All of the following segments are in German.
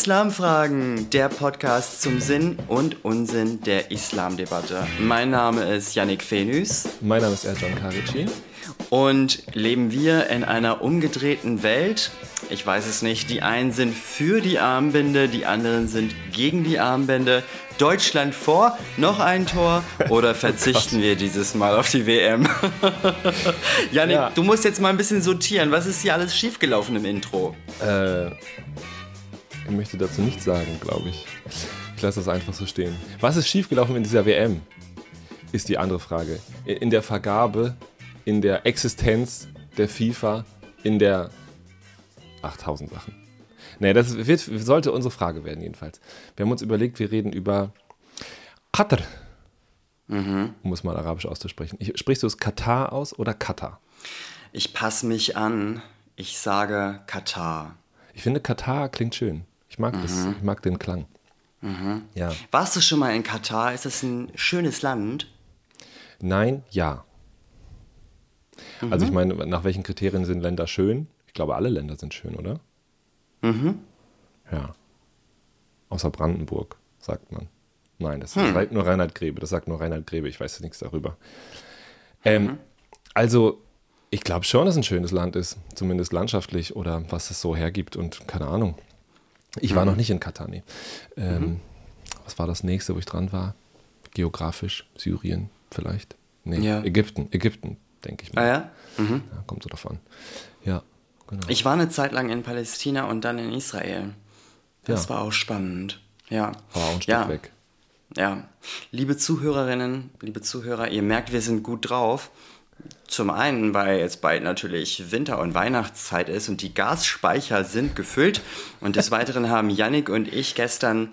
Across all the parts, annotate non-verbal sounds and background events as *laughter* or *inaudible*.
Islamfragen, der Podcast zum Sinn und Unsinn der Islamdebatte. Mein Name ist Yannick Fenüs. Mein Name ist Erjan Karici. Und leben wir in einer umgedrehten Welt? Ich weiß es nicht. Die einen sind für die Armbinde, die anderen sind gegen die Armbinde. Deutschland vor, noch ein Tor oder *laughs* verzichten oh wir dieses Mal auf die WM? Janik, *laughs* ja. du musst jetzt mal ein bisschen sortieren. Was ist hier alles schiefgelaufen im Intro? Äh, ich möchte dazu nichts sagen, glaube ich. Ich lasse das einfach so stehen. Was ist schiefgelaufen in dieser WM? Ist die andere Frage. In der Vergabe, in der Existenz der FIFA, in der 8000 Sachen. Nee, das wird, sollte unsere Frage werden, jedenfalls. Wir haben uns überlegt, wir reden über Qatar. Mhm. Um es mal arabisch auszusprechen. Ich, sprichst du es Katar aus oder Katar? Ich passe mich an. Ich sage Katar. Ich finde, Katar klingt schön. Ich mag mhm. das. Ich mag den Klang. Mhm. Ja. Warst du schon mal in Katar? Ist das ein schönes Land? Nein, ja. Also ich mhm. meine, nach welchen Kriterien sind Länder schön? Ich glaube, alle Länder sind schön, oder? Mhm. Ja. Außer Brandenburg, sagt man. Nein, das hm. sagt nur Reinhard Grebe. Das sagt nur Reinhard Grebe. Ich weiß nichts darüber. Ähm, mhm. Also, ich glaube schon, dass es ein schönes Land ist. Zumindest landschaftlich oder was es so hergibt und keine Ahnung. Ich war mhm. noch nicht in Katar, nee. Ähm, mhm. Was war das nächste, wo ich dran war? Geografisch, Syrien vielleicht? Nee, ja. Ägypten, Ägypten, denke ich mal. Ah ja? Mhm. ja? Kommt so davon. Ja. Genau. Ich war eine Zeit lang in Palästina und dann in Israel. Das ja. war auch spannend. Ja. War auch ein Stück weg. Ja. Liebe Zuhörerinnen, liebe Zuhörer, ihr merkt, wir sind gut drauf. Zum einen, weil jetzt bald natürlich Winter- und Weihnachtszeit ist und die Gasspeicher sind gefüllt. Und des Weiteren haben Yannick und ich gestern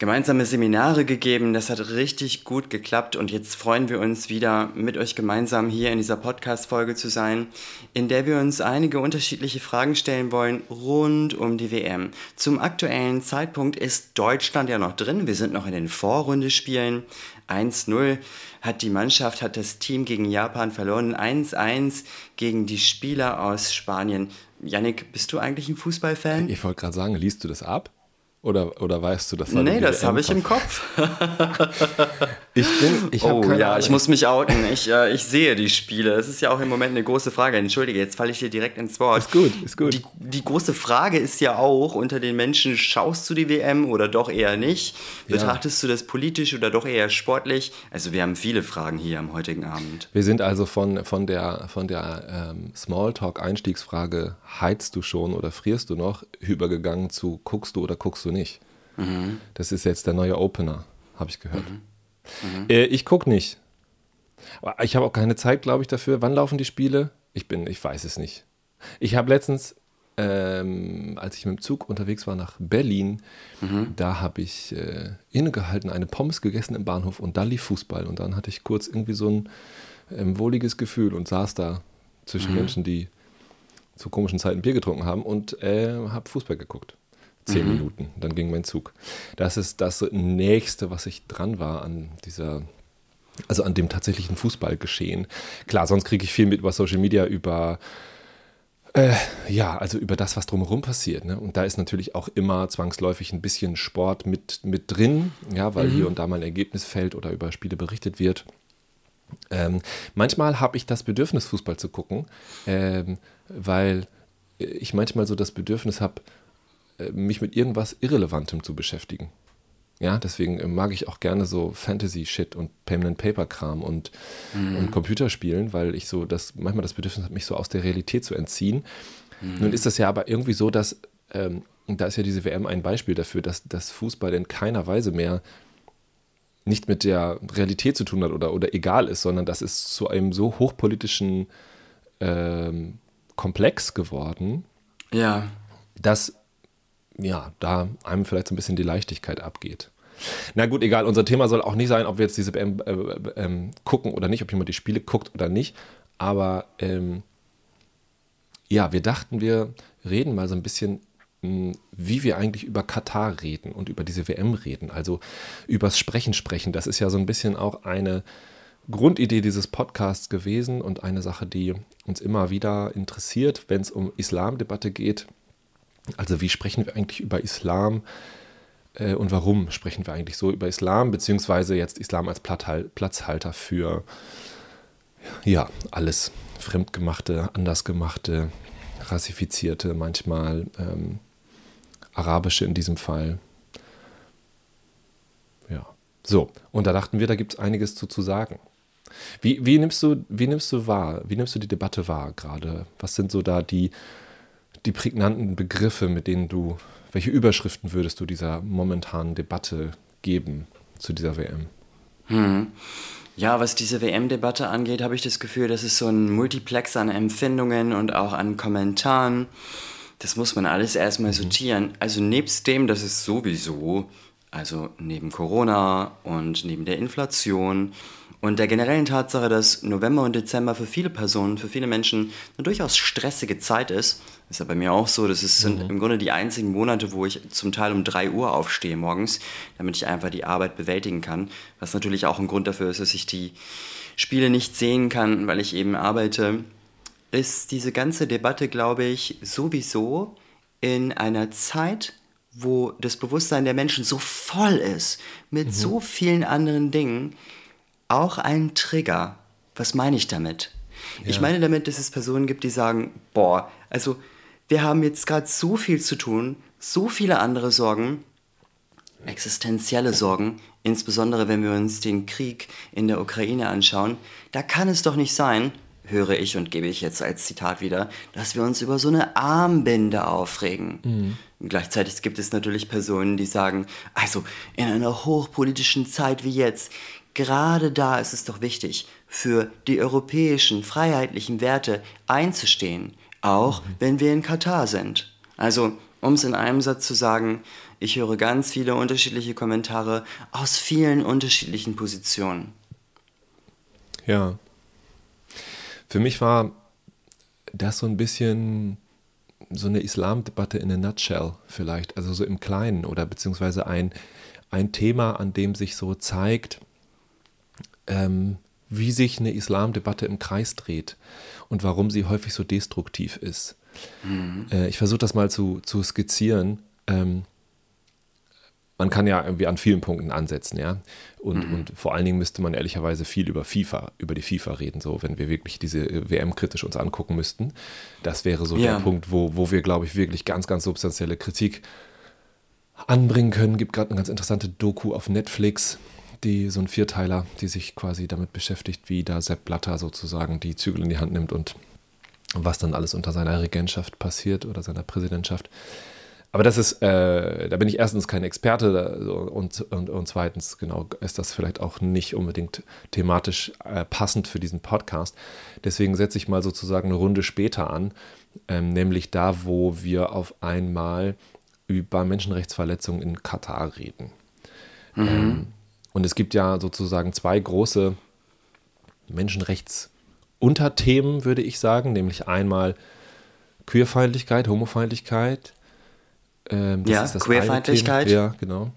gemeinsame Seminare gegeben. Das hat richtig gut geklappt und jetzt freuen wir uns wieder mit euch gemeinsam hier in dieser Podcast-Folge zu sein, in der wir uns einige unterschiedliche Fragen stellen wollen rund um die WM. Zum aktuellen Zeitpunkt ist Deutschland ja noch drin. Wir sind noch in den Vorrundespielen. 1-0 hat die Mannschaft, hat das Team gegen Japan verloren. 1-1 gegen die Spieler aus Spanien. Yannick, bist du eigentlich ein Fußballfan? Ich wollte gerade sagen, liest du das ab? Oder, oder weißt du das? Nee, das habe ich im Kopf. ich bin, ich Oh ja, Ahnung. ich muss mich outen. Ich, äh, ich sehe die Spiele. Es ist ja auch im Moment eine große Frage. Entschuldige, jetzt falle ich dir direkt ins Wort. Ist gut, ist gut. Die, die große Frage ist ja auch unter den Menschen, schaust du die WM oder doch eher nicht? Betrachtest ja. du das politisch oder doch eher sportlich? Also wir haben viele Fragen hier am heutigen Abend. Wir sind also von, von der, von der ähm, Smalltalk-Einstiegsfrage, heizt du schon oder frierst du noch, übergegangen zu, guckst du oder guckst du nicht. Mhm. Das ist jetzt der neue Opener, habe ich gehört. Mhm. Mhm. Äh, ich gucke nicht. Ich habe auch keine Zeit, glaube ich, dafür. Wann laufen die Spiele? Ich bin, ich weiß es nicht. Ich habe letztens, ähm, als ich mit dem Zug unterwegs war nach Berlin, mhm. da habe ich äh, innegehalten, eine Pommes gegessen im Bahnhof und da lief Fußball. Und dann hatte ich kurz irgendwie so ein ähm, wohliges Gefühl und saß da zwischen mhm. Menschen, die zu komischen Zeiten Bier getrunken haben und äh, habe Fußball geguckt zehn mhm. Minuten. Dann ging mein Zug. Das ist das nächste, was ich dran war an dieser, also an dem tatsächlichen Fußballgeschehen. Klar, sonst kriege ich viel mit über Social Media, über äh, ja, also über das, was drumherum passiert. Ne? Und da ist natürlich auch immer zwangsläufig ein bisschen Sport mit, mit drin, ja, weil mhm. hier und da mal ein Ergebnis fällt oder über Spiele berichtet wird. Ähm, manchmal habe ich das Bedürfnis, Fußball zu gucken, ähm, weil ich manchmal so das Bedürfnis habe, äh, mich mit irgendwas Irrelevantem zu beschäftigen. Ja, deswegen äh, mag ich auch gerne so Fantasy-Shit und Payment-Paper-Kram und, mhm. und Computerspielen, weil ich so das manchmal das Bedürfnis habe, mich so aus der Realität zu entziehen. Mhm. Nun ist das ja aber irgendwie so, dass, ähm, da ist ja diese WM ein Beispiel dafür, dass das Fußball in keiner Weise mehr nicht mit der Realität zu tun hat oder, oder egal ist, sondern das ist zu einem so hochpolitischen ähm, Komplex geworden, ja. dass ja, da einem vielleicht so ein bisschen die Leichtigkeit abgeht. Na gut, egal, unser Thema soll auch nicht sein, ob wir jetzt diese WM äh, äh, gucken oder nicht, ob jemand die Spiele guckt oder nicht. Aber ähm, ja, wir dachten, wir reden mal so ein bisschen, wie wir eigentlich über Katar reden und über diese WM reden. Also übers Sprechen sprechen. Das ist ja so ein bisschen auch eine Grundidee dieses Podcasts gewesen und eine Sache, die uns immer wieder interessiert, wenn es um Islamdebatte geht Also wie sprechen wir eigentlich über Islam äh, und warum sprechen wir eigentlich so über Islam, beziehungsweise jetzt Islam als Platzhalter für ja, alles Fremdgemachte, Andersgemachte, Rassifizierte, manchmal ähm, Arabische in diesem Fall. Ja, so, und da dachten wir, da gibt es einiges zu, zu sagen. Wie, wie, nimmst du, wie nimmst du wahr, wie nimmst du die Debatte wahr gerade? Was sind so da die, die prägnanten Begriffe, mit denen du, welche Überschriften würdest du dieser momentanen Debatte geben zu dieser WM? Hm. Ja, was diese WM-Debatte angeht, habe ich das Gefühl, das ist so ein Multiplex an Empfindungen und auch an Kommentaren. Das muss man alles erstmal mhm. sortieren. Also nebst dem, dass es sowieso, also neben Corona und neben der Inflation und der generellen Tatsache, dass November und Dezember für viele Personen, für viele Menschen eine durchaus stressige Zeit ist, ist ja bei mir auch so, das ist, sind mhm. im Grunde die einzigen Monate, wo ich zum Teil um 3 Uhr aufstehe morgens, damit ich einfach die Arbeit bewältigen kann. Was natürlich auch ein Grund dafür ist, dass ich die Spiele nicht sehen kann, weil ich eben arbeite. Ist diese ganze Debatte, glaube ich, sowieso in einer Zeit, wo das Bewusstsein der Menschen so voll ist, mit mhm. so vielen anderen Dingen, auch ein Trigger. Was meine ich damit? Ja. Ich meine damit, dass es Personen gibt, die sagen, boah, also wir haben jetzt gerade so viel zu tun, so viele andere Sorgen, existenzielle Sorgen, insbesondere wenn wir uns den Krieg in der Ukraine anschauen, da kann es doch nicht sein, höre ich und gebe ich jetzt als Zitat wieder, dass wir uns über so eine Armbinde aufregen. Mhm. Gleichzeitig gibt es natürlich Personen, die sagen, also in einer hochpolitischen Zeit wie jetzt Gerade da ist es doch wichtig, für die europäischen freiheitlichen Werte einzustehen, auch mhm. wenn wir in Katar sind. Also, um es in einem Satz zu sagen, ich höre ganz viele unterschiedliche Kommentare aus vielen unterschiedlichen Positionen. Ja. Für mich war das so ein bisschen so eine Islamdebatte in a nutshell vielleicht, also so im Kleinen oder beziehungsweise ein, ein Thema, an dem sich so zeigt, ähm, wie sich eine Islamdebatte im Kreis dreht und warum sie häufig so destruktiv ist. Mhm. Äh, ich versuche das mal zu, zu skizzieren. Ähm, man kann ja irgendwie an vielen Punkten ansetzen, ja. Und, mhm. und vor allen Dingen müsste man ehrlicherweise viel über FIFA, über die FIFA reden, so, wenn wir wirklich diese WM kritisch uns angucken müssten. Das wäre so ja. der Punkt, wo, wo wir, glaube ich, wirklich ganz, ganz substanzielle Kritik anbringen können. Gibt gerade eine ganz interessante Doku auf Netflix die, so ein Vierteiler, die sich quasi damit beschäftigt, wie da Sepp Blatter sozusagen die Zügel in die Hand nimmt und was dann alles unter seiner Regentschaft passiert oder seiner Präsidentschaft. Aber das ist, äh, da bin ich erstens kein Experte und, und, und zweitens, genau, ist das vielleicht auch nicht unbedingt thematisch äh, passend für diesen Podcast. Deswegen setze ich mal sozusagen eine Runde später an, ähm, nämlich da, wo wir auf einmal über Menschenrechtsverletzungen in Katar reden. Mhm. Ähm, und es gibt ja sozusagen zwei große Menschenrechtsunterthemen, würde ich sagen, nämlich einmal Queerfeindlichkeit, Homofeindlichkeit. Ähm, ja, Queerfeindlichkeit. Ja, genau.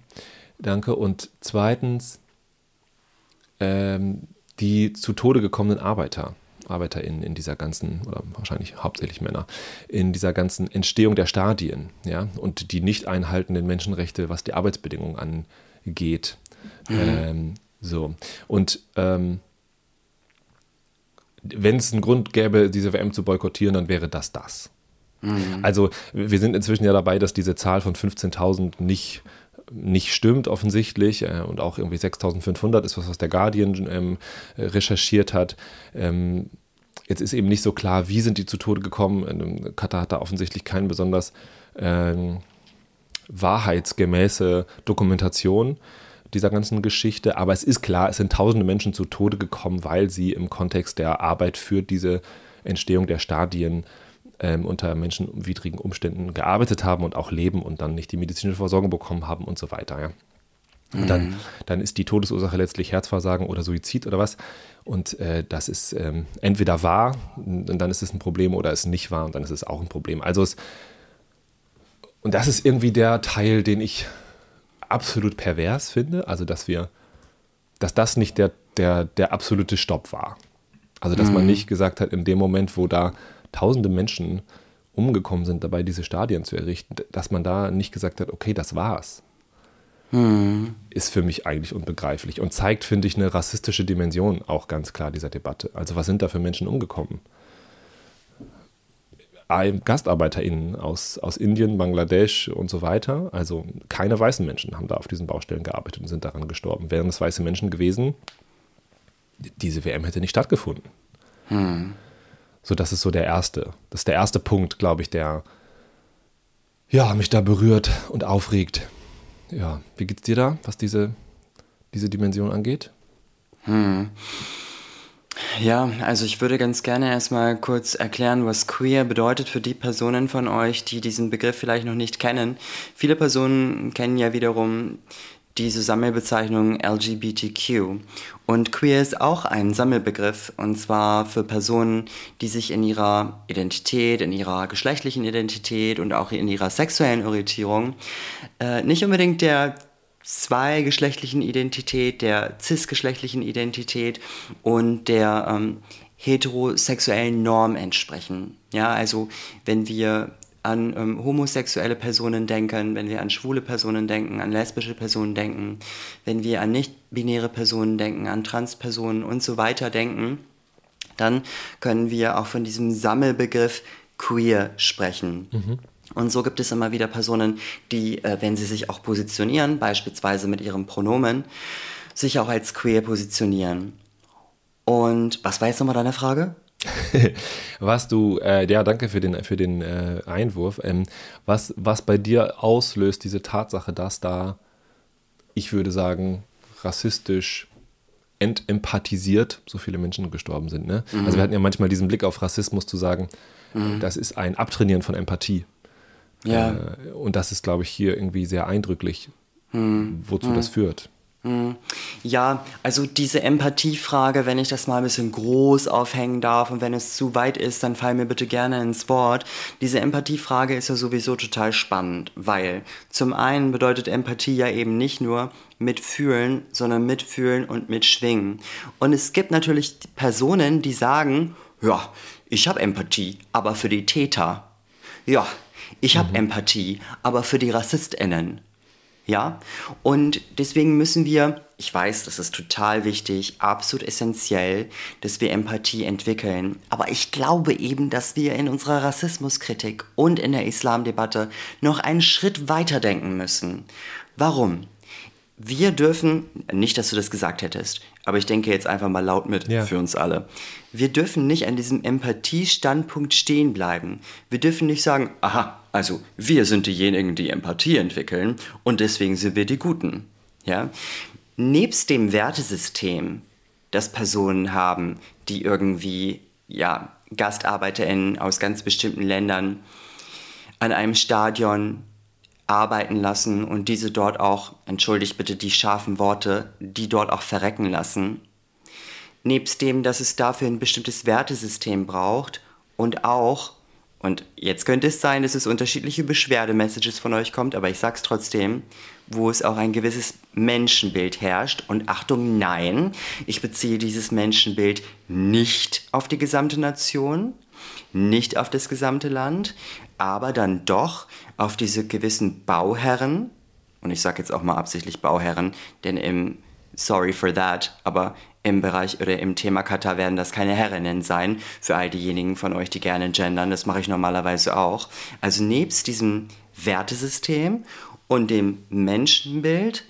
Danke. Und zweitens ähm, die zu Tode gekommenen Arbeiter. ArbeiterInnen in dieser ganzen, oder wahrscheinlich hauptsächlich Männer, in dieser ganzen Entstehung der Stadien, ja, und die nicht einhaltenden Menschenrechte, was die Arbeitsbedingungen angeht. Mhm. Ähm, so. Und ähm, wenn es einen Grund gäbe, diese WM zu boykottieren, dann wäre das das. Mhm. Also wir sind inzwischen ja dabei, dass diese Zahl von 15.000 nicht nicht stimmt offensichtlich äh, und auch irgendwie 6.500 ist was, was der Guardian ähm, recherchiert hat. Ähm, jetzt ist eben nicht so klar, wie sind die zu Tode gekommen. Ähm, Katar hat da offensichtlich keine besonders ähm, wahrheitsgemäße Dokumentation dieser ganzen Geschichte. Aber es ist klar, es sind tausende Menschen zu Tode gekommen, weil sie im Kontext der Arbeit für diese Entstehung der Stadien ähm, unter menschenwidrigen Umständen gearbeitet haben und auch leben und dann nicht die medizinische Versorgung bekommen haben und so weiter. Ja. Und dann, mhm. dann ist die Todesursache letztlich Herzversagen oder Suizid oder was. Und äh, das ist ähm, entweder wahr und dann ist es ein Problem oder ist nicht wahr und dann ist es auch ein Problem. Also es, und das ist irgendwie der Teil, den ich absolut pervers finde, also dass wir, dass das nicht der, der, der absolute Stopp war. Also dass mhm. man nicht gesagt hat, in dem Moment, wo da tausende Menschen umgekommen sind, dabei diese Stadien zu errichten, dass man da nicht gesagt hat, okay, das war's. Hm. Ist für mich eigentlich unbegreiflich und zeigt, finde ich, eine rassistische Dimension auch ganz klar dieser Debatte. Also was sind da für Menschen umgekommen? GastarbeiterInnen aus, aus Indien, Bangladesch und so weiter. Also keine weißen Menschen haben da auf diesen Baustellen gearbeitet und sind daran gestorben. Wären es weiße Menschen gewesen, diese WM hätte nicht stattgefunden. Hm. So, das ist so der erste. Das ist der erste Punkt, glaube ich, der ja, mich da berührt und aufregt. Ja, wie geht's dir da, was diese, diese Dimension angeht? Hm. Ja, also ich würde ganz gerne erstmal kurz erklären, was queer bedeutet für die Personen von euch, die diesen Begriff vielleicht noch nicht kennen. Viele Personen kennen ja wiederum diese Sammelbezeichnung LGBTQ. Und queer ist auch ein Sammelbegriff, und zwar für Personen, die sich in ihrer Identität, in ihrer geschlechtlichen Identität und auch in ihrer sexuellen Orientierung äh, nicht unbedingt der zweigeschlechtlichen Identität, der cisgeschlechtlichen Identität und der ähm, heterosexuellen Norm entsprechen. Ja, also wenn wir an ähm, homosexuelle Personen denken, wenn wir an schwule Personen denken, an lesbische Personen denken, wenn wir an nicht-binäre Personen denken, an Transpersonen und so weiter denken, dann können wir auch von diesem Sammelbegriff queer sprechen. Mhm. Und so gibt es immer wieder Personen, die, äh, wenn sie sich auch positionieren, beispielsweise mit ihrem Pronomen, sich auch als queer positionieren. Und was war jetzt nochmal deine Frage? *laughs* was du, äh, ja, danke für den, für den äh, Einwurf. Ähm, was, was bei dir auslöst, diese Tatsache, dass da, ich würde sagen, rassistisch entempathisiert so viele Menschen gestorben sind. Ne? Mhm. Also wir hatten ja manchmal diesen Blick auf Rassismus zu sagen, mhm. das ist ein Abtrainieren von Empathie. Ja. Äh, und das ist, glaube ich, hier irgendwie sehr eindrücklich, hm. wozu hm. das führt. Hm. Ja, also diese Empathiefrage, wenn ich das mal ein bisschen groß aufhängen darf und wenn es zu weit ist, dann fall mir bitte gerne ins Wort. Diese Empathiefrage ist ja sowieso total spannend, weil zum einen bedeutet Empathie ja eben nicht nur mitfühlen, sondern mitfühlen und mitschwingen. Und es gibt natürlich Personen, die sagen, ja, ich habe Empathie, aber für die Täter. Ja, ich habe mhm. Empathie, aber für die RassistInnen. Ja? Und deswegen müssen wir, ich weiß, das ist total wichtig, absolut essentiell, dass wir Empathie entwickeln. Aber ich glaube eben, dass wir in unserer Rassismuskritik und in der Islamdebatte noch einen Schritt weiter denken müssen. Warum? Wir dürfen, nicht, dass du das gesagt hättest, aber ich denke jetzt einfach mal laut mit ja. für uns alle. Wir dürfen nicht an diesem Empathiestandpunkt stehen bleiben. Wir dürfen nicht sagen, aha, also wir sind diejenigen, die Empathie entwickeln und deswegen sind wir die Guten. Ja? Nebst dem Wertesystem, das Personen haben, die irgendwie ja, GastarbeiterInnen aus ganz bestimmten Ländern an einem Stadion arbeiten lassen und diese dort auch, entschuldigt bitte die scharfen Worte, die dort auch verrecken lassen. Nebst dem, dass es dafür ein bestimmtes Wertesystem braucht und auch und jetzt könnte es sein, dass es unterschiedliche Beschwerdemessages von euch kommt, aber ich sag's trotzdem, wo es auch ein gewisses Menschenbild herrscht. Und Achtung, nein, ich beziehe dieses Menschenbild nicht auf die gesamte Nation, nicht auf das gesamte Land, aber dann doch auf diese gewissen Bauherren. Und ich sage jetzt auch mal absichtlich Bauherren, denn im Sorry for that, aber im Bereich oder im Thema Katar werden das keine Herrinnen sein, für all diejenigen von euch, die gerne gendern, das mache ich normalerweise auch. Also nebst diesem Wertesystem und dem Menschenbild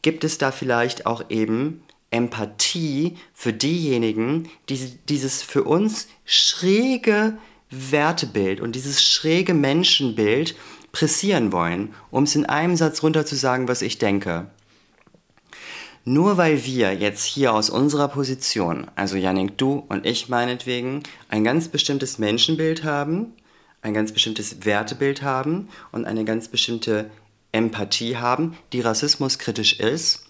gibt es da vielleicht auch eben Empathie für diejenigen, die dieses für uns schräge Wertebild und dieses schräge Menschenbild pressieren wollen, um es in einem Satz runter zu sagen, was ich denke. Nur weil wir jetzt hier aus unserer Position, also Janik, du und ich meinetwegen, ein ganz bestimmtes Menschenbild haben, ein ganz bestimmtes Wertebild haben und eine ganz bestimmte Empathie haben, die rassismuskritisch ist,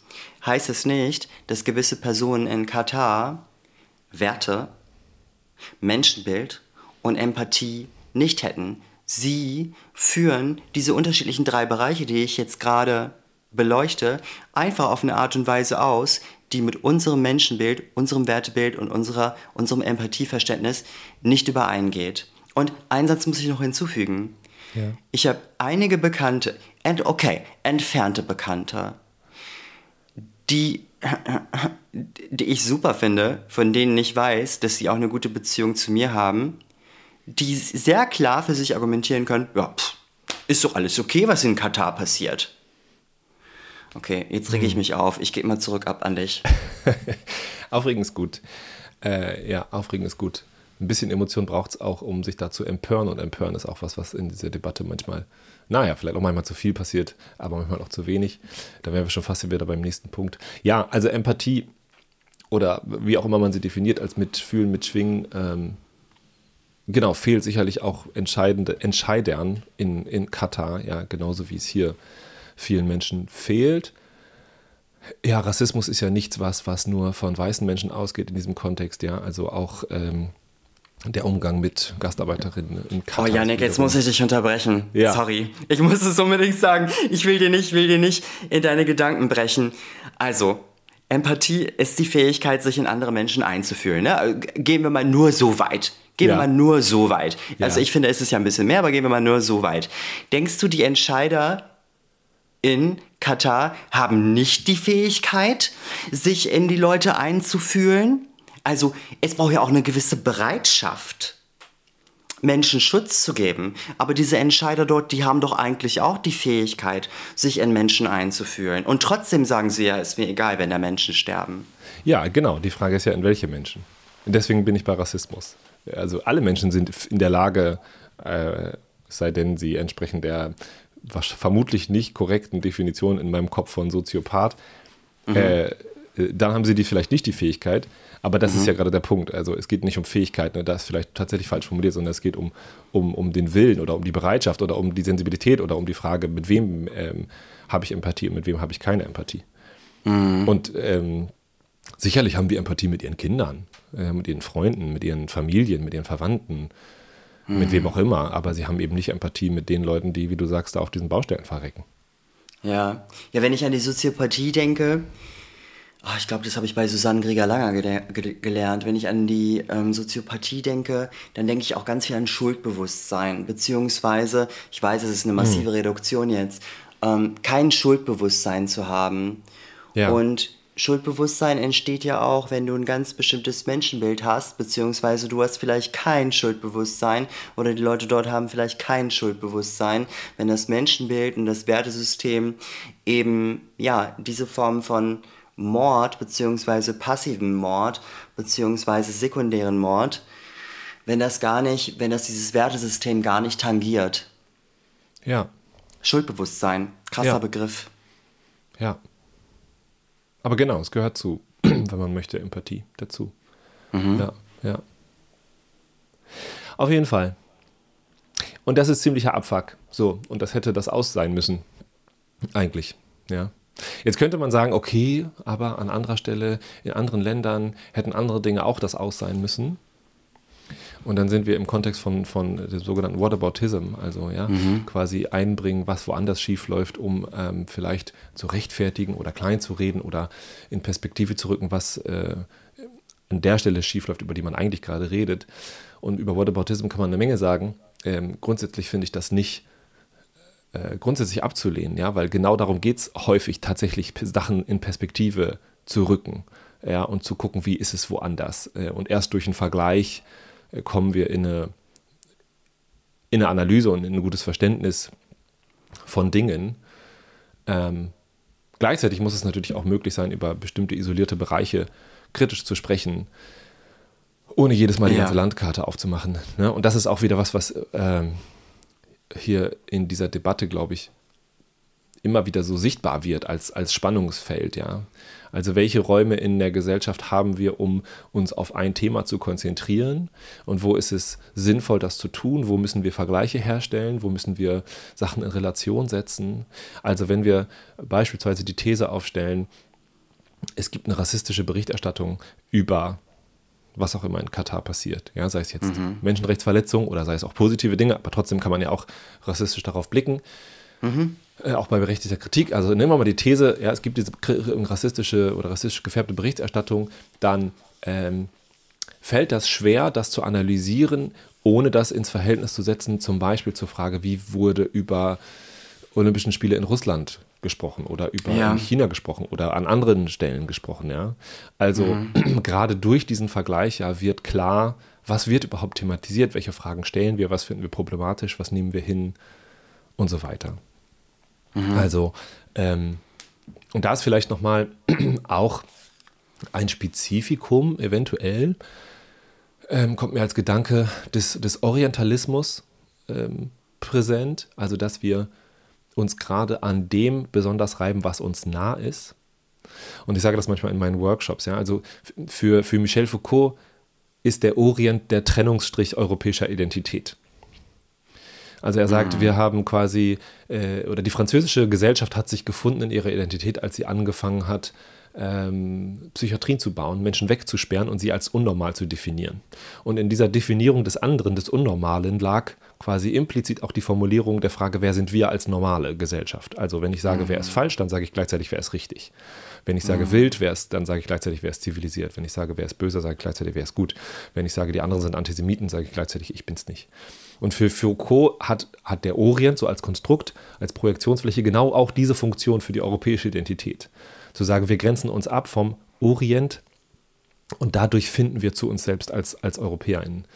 heißt es nicht, dass gewisse Personen in Katar Werte, Menschenbild und Empathie nicht hätten. Sie führen diese unterschiedlichen drei Bereiche, die ich jetzt gerade beleuchte, einfach auf eine Art und Weise aus, die mit unserem Menschenbild, unserem Wertebild und unserer, unserem Empathieverständnis nicht übereingeht. Und einen Satz muss ich noch hinzufügen. Ja. Ich habe einige Bekannte, ent, okay, entfernte Bekannte, die, die ich super finde, von denen ich weiß, dass sie auch eine gute Beziehung zu mir haben, die sehr klar für sich argumentieren können, ja, pff, ist doch alles okay, was in Katar passiert. Okay, jetzt rege ich mich auf. Ich gehe mal zurück ab an dich. *laughs* Aufregen ist gut. Äh, ja, aufregen ist gut. Ein bisschen Emotion braucht es auch, um sich da zu empören. Und empören ist auch was, was in dieser Debatte manchmal, naja, vielleicht auch manchmal zu viel passiert, aber manchmal auch zu wenig. Da wären wir schon fast wieder beim nächsten Punkt. Ja, also Empathie oder wie auch immer man sie definiert, als Mitfühlen, Mitschwingen, ähm, genau, fehlt sicherlich auch entscheidende Entscheidern in, in Katar, ja, genauso wie es hier vielen Menschen fehlt. Ja, Rassismus ist ja nichts, was, was nur von weißen Menschen ausgeht in diesem Kontext, ja. Also auch ähm, der Umgang mit Gastarbeiterinnen in Katar. Oh Janik, jetzt muss ich dich unterbrechen. Ja. Sorry. Ich muss es unbedingt sagen. Ich will dir nicht, will dir nicht in deine Gedanken brechen. Also, Empathie ist die Fähigkeit, sich in andere Menschen einzufühlen. Ne? Gehen wir mal nur so weit. Gehen ja. wir mal nur so weit. Also ja. ich finde, es ist ja ein bisschen mehr, aber gehen wir mal nur so weit. Denkst du, die Entscheider in Katar haben nicht die Fähigkeit, sich in die Leute einzufühlen? Also es braucht ja auch eine gewisse Bereitschaft. Menschen Schutz zu geben. Aber diese Entscheider dort, die haben doch eigentlich auch die Fähigkeit, sich in Menschen einzufühlen. Und trotzdem sagen sie ja, ist mir egal, wenn da Menschen sterben. Ja, genau. Die Frage ist ja, in welche Menschen. deswegen bin ich bei Rassismus also alle Menschen sind in der Lage, äh, sei denn sie entsprechen der vermutlich nicht korrekten Definition in meinem Kopf von Soziopath, mhm. äh, dann haben sie die vielleicht nicht die Fähigkeit. Aber das mhm. ist ja gerade der Punkt. Also es geht nicht um Fähigkeit, ne? das ist vielleicht tatsächlich falsch formuliert, sondern es geht um, um, um den Willen oder um die Bereitschaft oder um die Sensibilität oder um die Frage, mit wem ähm, habe ich Empathie und mit wem habe ich keine Empathie. Mhm. Und ähm, sicherlich haben wir Empathie mit ihren Kindern äh, mit ihren Freunden, mit ihren Familien, mit ihren Verwandten, mhm. mit wem auch immer. Aber sie haben eben nicht Empathie mit den Leuten, die, wie du sagst, da auf diesen Baustellen verrecken. Ja, ja, wenn ich an die Soziopathie denke, oh, ich glaube, das habe ich bei Susanne Grieger-Langer ge ge gelernt. Wenn ich an die ähm, Soziopathie denke, dann denke ich auch ganz viel an Schuldbewusstsein. Beziehungsweise, ich weiß, es ist eine massive mhm. Reduktion jetzt, ähm, kein Schuldbewusstsein zu haben. Ja. Und Schuldbewusstsein entsteht ja auch, wenn du ein ganz bestimmtes Menschenbild hast, beziehungsweise du hast vielleicht kein Schuldbewusstsein oder die Leute dort haben vielleicht kein Schuldbewusstsein, wenn das Menschenbild und das Wertesystem eben, ja, diese Form von Mord, beziehungsweise passiven Mord, beziehungsweise sekundären Mord, wenn das gar nicht, wenn das dieses Wertesystem gar nicht tangiert. Ja. Schuldbewusstsein, krasser ja. Begriff. Ja. Aber genau, es gehört zu, *clears throat* wenn man möchte, Empathie dazu. Mhm. Ja, ja. Auf jeden Fall. Und das ist ziemlicher Abfuck. So, und das hätte das aus sein müssen. Eigentlich, ja. Jetzt könnte man sagen, okay, aber an anderer Stelle, in anderen Ländern hätten andere Dinge auch das aus sein müssen. Und dann sind wir im Kontext von, von dem sogenannten Whataboutism, also ja, mhm. quasi einbringen, was woanders schief läuft, um ähm, vielleicht zu rechtfertigen oder klein zu reden oder in Perspektive zu rücken, was äh, an der Stelle schief läuft, über die man eigentlich gerade redet. Und über Whataboutism kann man eine Menge sagen. Ähm, grundsätzlich finde ich das nicht äh, grundsätzlich abzulehnen, ja, weil genau darum geht es häufig tatsächlich, Sachen in Perspektive zu rücken ja, und zu gucken, wie ist es woanders. Äh, und erst durch einen Vergleich kommen wir in eine, in eine Analyse und in ein gutes Verständnis von Dingen. Ähm, gleichzeitig muss es natürlich auch möglich sein, über bestimmte isolierte Bereiche kritisch zu sprechen, ohne jedes Mal die ja. ganze Landkarte aufzumachen. Ne? Und das ist auch wieder was, was ähm, hier in dieser Debatte, glaube ich, immer wieder so sichtbar wird als, als Spannungsfeld, ja. Also welche Räume in der Gesellschaft haben wir, um uns auf ein Thema zu konzentrieren und wo ist es sinnvoll, das zu tun, wo müssen wir Vergleiche herstellen, wo müssen wir Sachen in Relation setzen. Also wenn wir beispielsweise die These aufstellen, es gibt eine rassistische Berichterstattung über was auch immer in Katar passiert. Ja, sei es jetzt mhm. Menschenrechtsverletzungen oder sei es auch positive Dinge, aber trotzdem kann man ja auch rassistisch darauf blicken. Mhm. Äh, auch bei berechtigter Kritik. Also nehmen wir mal die These, ja, es gibt diese rassistische oder rassistisch gefärbte Berichterstattung, dann ähm, fällt das schwer, das zu analysieren, ohne das ins Verhältnis zu setzen, zum Beispiel zur Frage, wie wurde über Olympischen Spiele in Russland gesprochen oder über ja. China gesprochen oder an anderen Stellen gesprochen, ja. Also mhm. *clears throat* gerade durch diesen Vergleich ja wird klar, was wird überhaupt thematisiert, welche Fragen stellen wir, was finden wir problematisch, was nehmen wir hin und so weiter. Mhm. Also ähm, und da ist vielleicht nochmal *clears throat* auch ein Spezifikum eventuell, ähm, kommt mir als Gedanke des, des Orientalismus ähm, präsent, also dass wir uns gerade an dem besonders reiben, was uns nah ist. Und ich sage das manchmal in meinen Workshops, ja. Also für, für Michel Foucault ist der Orient der Trennungsstrich europäischer Identität. Also er sagt, mhm. wir haben quasi, äh, oder die französische Gesellschaft hat sich gefunden in ihrer Identität, als sie angefangen hat, ähm, Psychiatrien zu bauen, Menschen wegzusperren und sie als unnormal zu definieren. Und in dieser Definierung des anderen, des Unnormalen, lag quasi implizit auch die Formulierung der Frage, wer sind wir als normale Gesellschaft? Also wenn ich sage, mhm. wer ist mhm. falsch, dann sage ich gleichzeitig, wer ist richtig. Wenn ich sage mhm. wild, wer ist, dann sage ich gleichzeitig, wer ist zivilisiert. Wenn ich sage, wer ist böse, sage ich gleichzeitig, wer ist gut. Wenn ich sage, die anderen sind Antisemiten, sage ich gleichzeitig, ich bin's nicht. Und für Foucault hat, hat der Orient so als Konstrukt, als Projektionsfläche genau auch diese Funktion für die europäische Identität. Zu sagen, wir grenzen uns ab vom Orient und dadurch finden wir zu uns selbst als, als EuropäerInnen.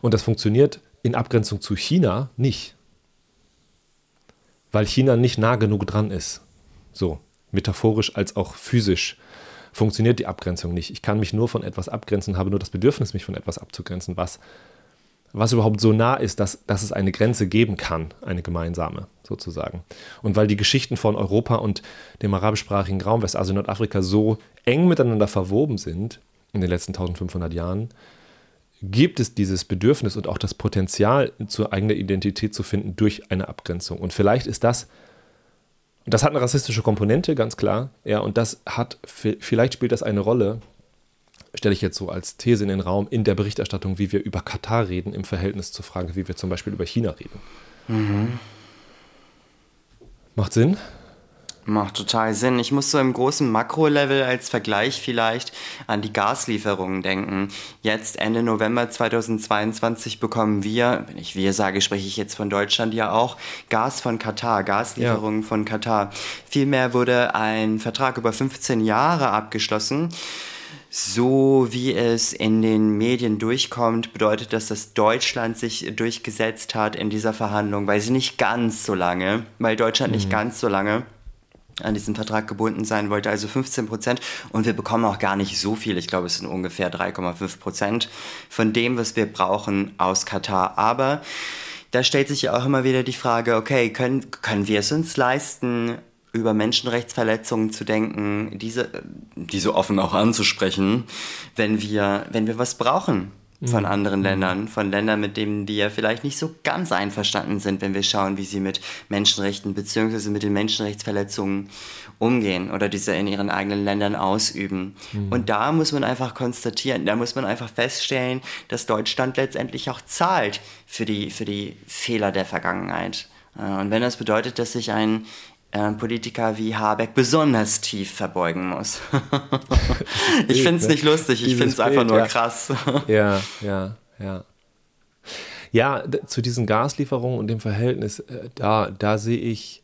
Und das funktioniert in Abgrenzung zu China nicht. Weil China nicht nah genug dran ist. So, metaphorisch als auch physisch funktioniert die Abgrenzung nicht. Ich kann mich nur von etwas abgrenzen, habe nur das Bedürfnis, mich von etwas abzugrenzen, was, was überhaupt so nah ist, dass, dass es eine Grenze geben kann, eine gemeinsame sozusagen. Und weil die Geschichten von Europa und dem arabischsprachigen Raum, Westasien und Nordafrika so eng miteinander verwoben sind in den letzten 1500 Jahren, gibt es dieses Bedürfnis und auch das Potenzial, zur eigenen Identität zu finden durch eine Abgrenzung. Und vielleicht ist das, das hat eine rassistische Komponente, ganz klar, ja, und das hat, vielleicht spielt das eine Rolle, stelle ich jetzt so als These in den Raum, in der Berichterstattung, wie wir über Katar reden, im Verhältnis zur Frage, wie wir zum Beispiel über China reden. Mhm. Macht Sinn? Macht total Sinn. Ich muss so im großen Makrolevel als Vergleich vielleicht an die Gaslieferungen denken. Jetzt Ende November 2022 bekommen wir, wenn ich wir sage, spreche ich jetzt von Deutschland ja auch, Gas von Katar, Gaslieferungen ja. von Katar. Vielmehr wurde ein Vertrag über 15 Jahre abgeschlossen. So wie es in den Medien durchkommt, bedeutet das, dass Deutschland sich durchgesetzt hat in dieser Verhandlung, weil sie nicht ganz so lange, weil Deutschland mhm. nicht ganz so lange an diesen Vertrag gebunden sein wollte, also 15 Prozent. Und wir bekommen auch gar nicht so viel. Ich glaube, es sind ungefähr 3,5 Prozent von dem, was wir brauchen aus Katar. Aber da stellt sich ja auch immer wieder die Frage, okay, können, können wir es uns leisten, über Menschenrechtsverletzungen zu denken, diese, diese offen auch anzusprechen, wenn wir, wenn wir was brauchen? von mhm. anderen. Ländern, von Ländern, mit denen wir vielleicht nicht so ganz einverstanden sind, wenn wir schauen, wie sie mit Menschenrechten bzw. mit den Menschenrechtsverletzungen umgehen oder diese in ihren eigenen Ländern ausüben. Mhm. Und da muss man einfach konstatieren, da muss man einfach feststellen, dass Deutschland letztendlich auch zahlt für die, für die Fehler der Vergangenheit. Äh, und wenn das bedeutet, dass sich ein Politiker wie Habeck besonders tief verbeugen muss. *laughs* ich finde es nicht lustig, ich finde es einfach nur ja. krass. ja, ja, ja. Ja, zu diesen Gaslieferungen und dem Verhältnis, äh, da, da sehe ich,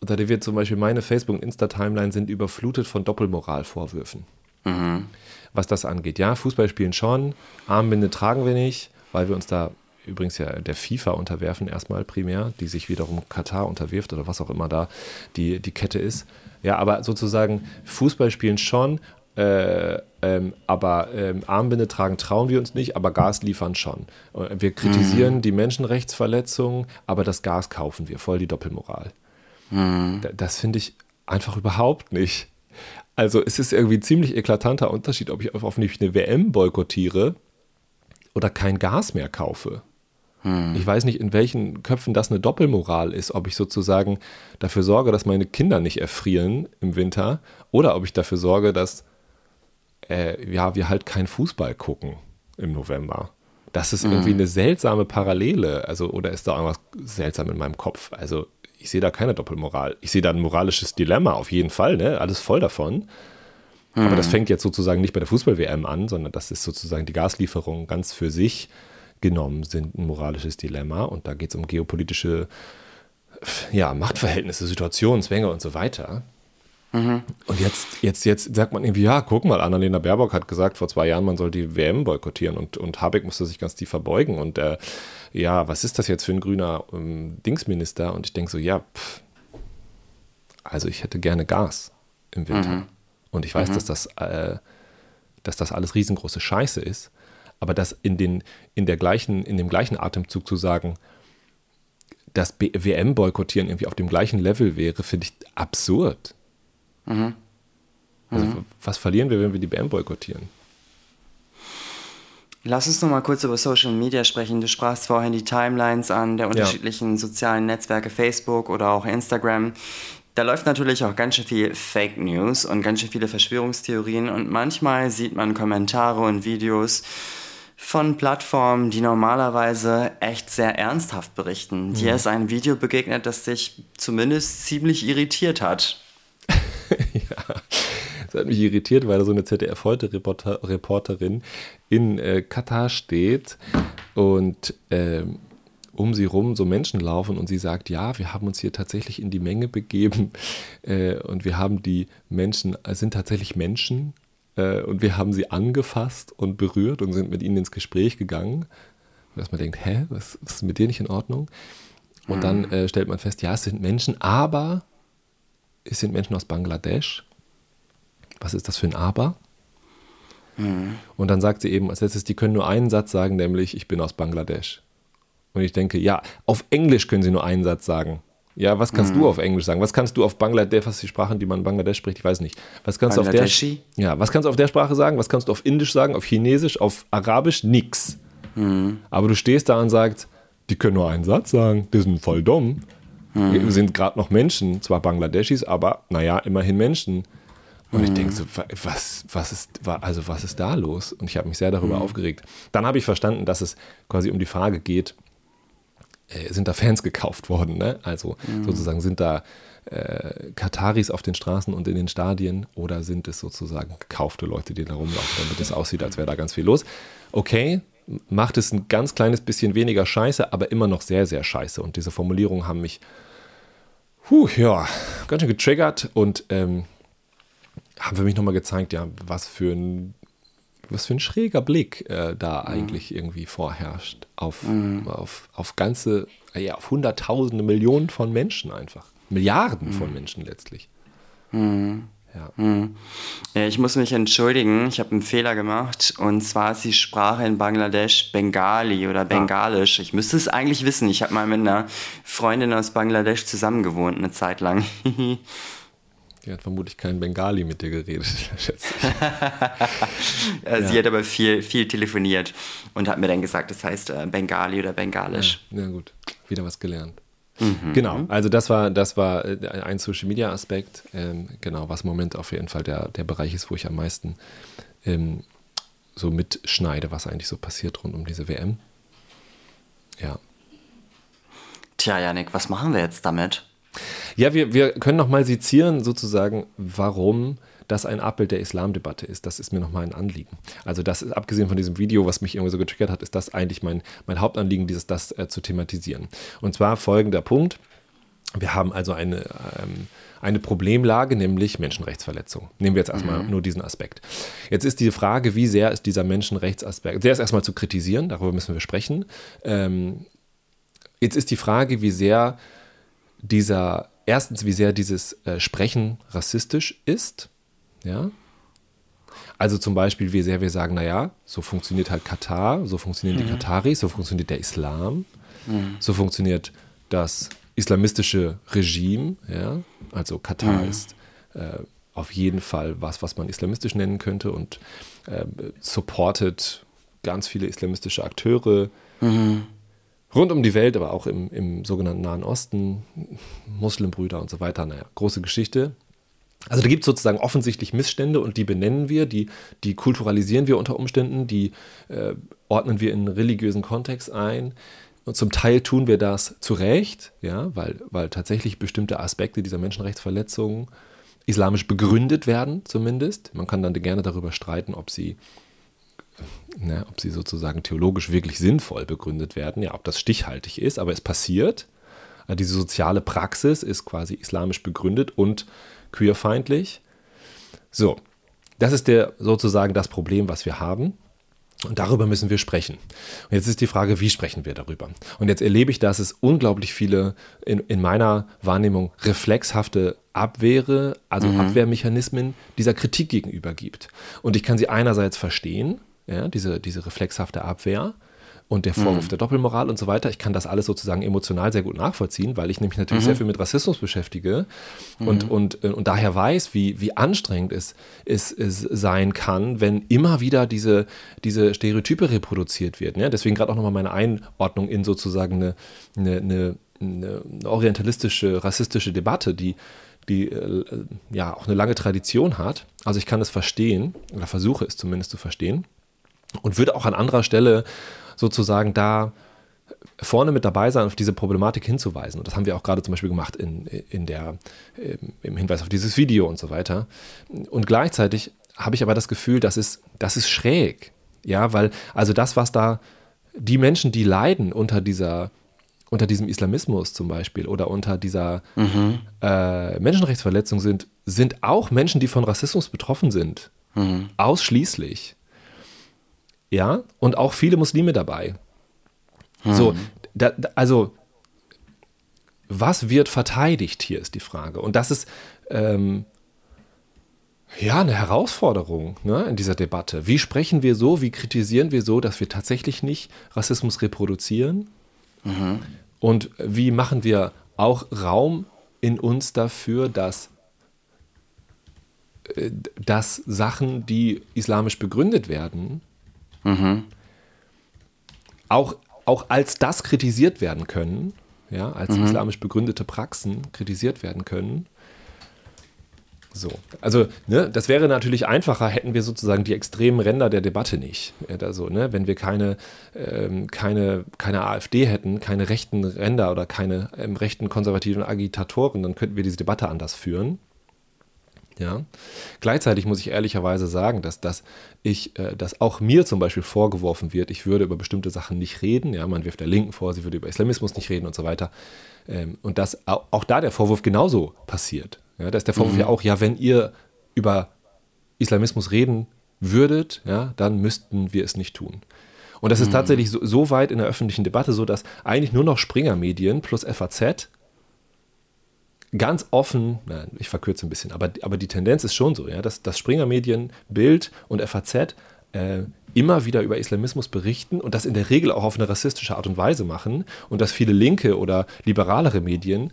da wird zum Beispiel meine Facebook- und Insta-Timeline sind überflutet von Doppelmoralvorwürfen. Mhm. Was das angeht. Ja, Fußball spielen schon, Armbinde tragen wir nicht, weil wir uns da übrigens ja der FIFA unterwerfen, erstmal primär, die sich wiederum Katar unterwirft oder was auch immer da die, die Kette ist. Ja, aber sozusagen Fußball spielen schon, äh, ähm, aber ähm, Armbinde tragen trauen wir uns nicht, aber Gas liefern schon. Wir kritisieren mhm. die Menschenrechtsverletzungen, aber das Gas kaufen wir, voll die Doppelmoral. Mhm. Das finde ich einfach überhaupt nicht. Also es ist irgendwie ein ziemlich eklatanter Unterschied, ob ich auf eine WM boykottiere oder kein Gas mehr kaufe. Hm. Ich weiß nicht, in welchen Köpfen das eine Doppelmoral ist, ob ich sozusagen dafür sorge, dass meine Kinder nicht erfrieren im Winter oder ob ich dafür sorge, dass äh, ja, wir halt kein Fußball gucken im November. Das ist irgendwie hm. eine seltsame Parallele. Also, oder ist da irgendwas seltsam in meinem Kopf? Also, ich sehe da keine Doppelmoral. Ich sehe da ein moralisches Dilemma auf jeden Fall, ne? Alles voll davon. Mhm. Aber das fängt jetzt sozusagen nicht bei der Fußball-WM an, sondern das ist sozusagen die Gaslieferung ganz für sich genommen, sind ein moralisches Dilemma. Und da geht es um geopolitische ja, Machtverhältnisse, Situationen, Zwänge und so weiter. Mhm. Und jetzt, jetzt, jetzt sagt man irgendwie, ja, guck mal, Annalena Baerbock hat gesagt vor zwei Jahren, man soll die WM boykottieren und, und Habeck musste sich ganz tief verbeugen. Und äh, ja, was ist das jetzt für ein grüner ähm, Dingsminister? Und ich denke so, ja, pff, also ich hätte gerne Gas im Winter. Mhm. Und ich weiß, mhm. dass, das, äh, dass das alles riesengroße Scheiße ist. Aber das in, den, in, der gleichen, in dem gleichen Atemzug zu sagen, dass WM boykottieren irgendwie auf dem gleichen Level wäre, finde ich absurd. Mhm. Also, mhm. was verlieren wir, wenn wir die WM boykottieren? Lass uns noch mal kurz über Social Media sprechen. Du sprachst vorhin die Timelines an der unterschiedlichen ja. sozialen Netzwerke, Facebook oder auch Instagram. Da läuft natürlich auch ganz schön viel Fake News und ganz schön viele Verschwörungstheorien und manchmal sieht man Kommentare und Videos von Plattformen, die normalerweise echt sehr ernsthaft berichten. Mhm. Dir ist ein Video begegnet, das dich zumindest ziemlich irritiert hat. *laughs* ja, das hat mich irritiert, weil da so eine ZDF-Heute-Reporterin in äh, Katar steht und äh, um sie rum so Menschen laufen und sie sagt, ja, wir haben uns hier tatsächlich in die Menge begeben äh, und wir haben die Menschen, es sind tatsächlich Menschen äh, und wir haben sie angefasst und berührt und sind mit ihnen ins Gespräch gegangen. Dass man denkt, hä, was, was ist mit dir nicht in Ordnung? Und mhm. dann äh, stellt man fest, ja, es sind Menschen, aber es sind Menschen aus Bangladesch. Was ist das für ein Aber? Mhm. Und dann sagt sie eben als letztes, die können nur einen Satz sagen, nämlich ich bin aus Bangladesch. Und ich denke, ja, auf Englisch können sie nur einen Satz sagen. Ja, was kannst mhm. du auf Englisch sagen? Was kannst du auf Bangladesch, was ist die Sprache, die man in Bangladesch spricht? Ich weiß nicht. Was kannst du auf der Ja, was kannst du auf der Sprache sagen? Was kannst du auf Indisch sagen, auf Chinesisch, auf Arabisch? Nix. Mhm. Aber du stehst da und sagst, die können nur einen Satz sagen, die sind voll dumm. Mhm. Wir sind gerade noch Menschen, zwar Bangladeschis, aber naja, immerhin Menschen. Und ich denke so, was, was, ist, also was ist da los? Und ich habe mich sehr darüber mhm. aufgeregt. Dann habe ich verstanden, dass es quasi um die Frage geht, äh, sind da Fans gekauft worden. Ne? Also mhm. sozusagen sind da äh, Kataris auf den Straßen und in den Stadien oder sind es sozusagen gekaufte Leute, die da rumlaufen, damit es aussieht, als wäre da ganz viel los. Okay, macht es ein ganz kleines bisschen weniger scheiße, aber immer noch sehr, sehr scheiße. Und diese Formulierungen haben mich, puh, ja, ganz schön getriggert und ähm, haben für mich nochmal gezeigt, ja, was für ein was für ein schräger Blick äh, da mhm. eigentlich irgendwie vorherrscht auf, mhm. auf, auf ganze, ja, auf Hunderttausende, Millionen von Menschen einfach. Milliarden mhm. von Menschen letztlich. Mhm. Ja. Mhm. ja. Ich muss mich entschuldigen, ich habe einen Fehler gemacht und zwar ist die Sprache in Bangladesch Bengali oder ah. Bengalisch. Ich müsste es eigentlich wissen. Ich habe mal mit einer Freundin aus Bangladesch zusammengewohnt, eine Zeit lang. *laughs* Die hat vermutlich kein Bengali mit dir geredet, *laughs* schätze ich. *laughs* ja. Sie hat aber viel, viel telefoniert und hat mir dann gesagt, das heißt äh, Bengali oder Bengalisch. Ja, ja gut, wieder was gelernt. Mhm. Genau, also das war, das war äh, ein Social Media Aspekt, ähm, genau, was im Moment auf jeden Fall der, der Bereich ist, wo ich am meisten ähm, so mitschneide, was eigentlich so passiert rund um diese WM. Ja. Tja, Janik, was machen wir jetzt damit? Ja, wir, wir können nochmal sezieren, sozusagen, warum das ein Abbild der Islamdebatte ist. Das ist mir nochmal ein Anliegen. Also, das ist abgesehen von diesem Video, was mich irgendwie so getriggert hat, ist das eigentlich mein, mein Hauptanliegen, dieses, das äh, zu thematisieren. Und zwar folgender Punkt. Wir haben also eine, ähm, eine Problemlage, nämlich Menschenrechtsverletzung. Nehmen wir jetzt erstmal mhm. nur diesen Aspekt. Jetzt ist die Frage, wie sehr ist dieser Menschenrechtsaspekt, der ist erstmal zu kritisieren, darüber müssen wir sprechen. Ähm, jetzt ist die Frage, wie sehr dieser, erstens, wie sehr dieses äh, Sprechen rassistisch ist. Ja. Also zum Beispiel, wie sehr wir sagen, naja, so funktioniert halt Katar, so funktionieren mhm. die Kataris, so funktioniert der Islam, mhm. so funktioniert das islamistische Regime. Ja. Also Katar mhm. ist äh, auf jeden Fall was, was man islamistisch nennen könnte und äh, supportet ganz viele islamistische Akteure. Mhm rund um die Welt, aber auch im, im sogenannten Nahen Osten, Muslimbrüder und so weiter. Naja, große Geschichte. Also da gibt es sozusagen offensichtlich Missstände und die benennen wir, die, die kulturalisieren wir unter Umständen, die äh, ordnen wir in religiösen Kontext ein. Und zum Teil tun wir das zu Recht, ja, weil, weil tatsächlich bestimmte Aspekte dieser Menschenrechtsverletzungen islamisch begründet werden, zumindest. Man kann dann gerne darüber streiten, ob sie, ne, ob sie sozusagen theologisch wirklich sinnvoll begründet werden, ja, ob das stichhaltig ist, aber es passiert. Also diese soziale Praxis ist quasi islamisch begründet und queerfeindlich. So, das ist der, sozusagen das Problem, was wir haben. Und darüber müssen wir sprechen. Und jetzt ist die Frage, wie sprechen wir darüber? Und jetzt erlebe ich, dass es unglaublich viele in, in meiner Wahrnehmung reflexhafte Abwehre, also mhm. Abwehrmechanismen dieser Kritik gegenüber gibt. Und ich kann sie einerseits verstehen, ja, diese, diese reflexhafte Abwehr und der Vorwurf mhm. der Doppelmoral und so weiter. Ich kann das alles sozusagen emotional sehr gut nachvollziehen, weil ich nämlich natürlich mhm. sehr viel mit Rassismus beschäftige mhm. und, und, und daher weiß, wie, wie anstrengend es, es, es sein kann, wenn immer wieder diese, diese Stereotype reproduziert werden. Ja? Deswegen gerade auch nochmal meine Einordnung in sozusagen eine, eine, eine, eine orientalistische, rassistische Debatte, die die äh, ja auch eine lange Tradition hat. Also ich kann es verstehen oder versuche es zumindest zu verstehen und würde auch an anderer Stelle sozusagen da vorne mit dabei sein, auf diese Problematik hinzuweisen. Und das haben wir auch gerade zum Beispiel gemacht in, in der, im Hinweis auf dieses Video und so weiter. Und gleichzeitig habe ich aber das Gefühl, das ist, das ist schräg. Ja, weil, also das, was da, die Menschen, die leiden unter dieser, unter diesem Islamismus zum Beispiel oder unter dieser mhm. äh, Menschenrechtsverletzung sind, sind auch Menschen, die von Rassismus betroffen sind. Mhm. Ausschließlich. Ja, und auch viele Muslime dabei. Hm. So, da, also, was wird verteidigt hier, ist die Frage. Und das ist, ähm, ja, eine Herausforderung ne, in dieser Debatte. Wie sprechen wir so, wie kritisieren wir so, dass wir tatsächlich nicht Rassismus reproduzieren? Mhm. Und wie machen wir auch Raum in uns dafür, dass, äh, dass Sachen, die islamisch begründet werden, mhm. auch, auch als das kritisiert werden können, ja, als mhm. islamisch begründete Praxen kritisiert werden können. So, also ne, das wäre natürlich einfacher, hätten wir sozusagen die extremen Ränder der Debatte nicht. Also, ne, wenn wir keine, ähm, keine, keine AfD hätten, keine rechten Ränder oder keine ähm, rechten konservativen Agitatoren, dann könnten wir diese Debatte anders führen. Ja. Gleichzeitig muss ich ehrlicherweise sagen, dass, dass ich, äh, dass auch mir zum Beispiel vorgeworfen wird, ich würde über bestimmte Sachen nicht reden. Ja, man wirft der Linken vor, sie würde über Islamismus nicht reden und so weiter. Ähm, und dass auch, auch, da der Vorwurf genauso passiert. Ja, da ist der Vorwurf mhm. ja auch, ja, wenn ihr über Islamismus reden würdet, ja, dann müssten wir es nicht tun. Und das ist mhm. tatsächlich so, so, weit in der öffentlichen Debatte so, dass eigentlich nur noch Springer-Medien plus FAZ ganz offen, nein, ich verkürze ein bisschen, aber, aber die Tendenz ist schon so, ja, dass, dass Springer Medien, Bild und FAZ äh, immer wieder über Islamismus berichten und das in der Regel auch auf eine rassistische Art und Weise machen und dass viele linke oder liberalere Medien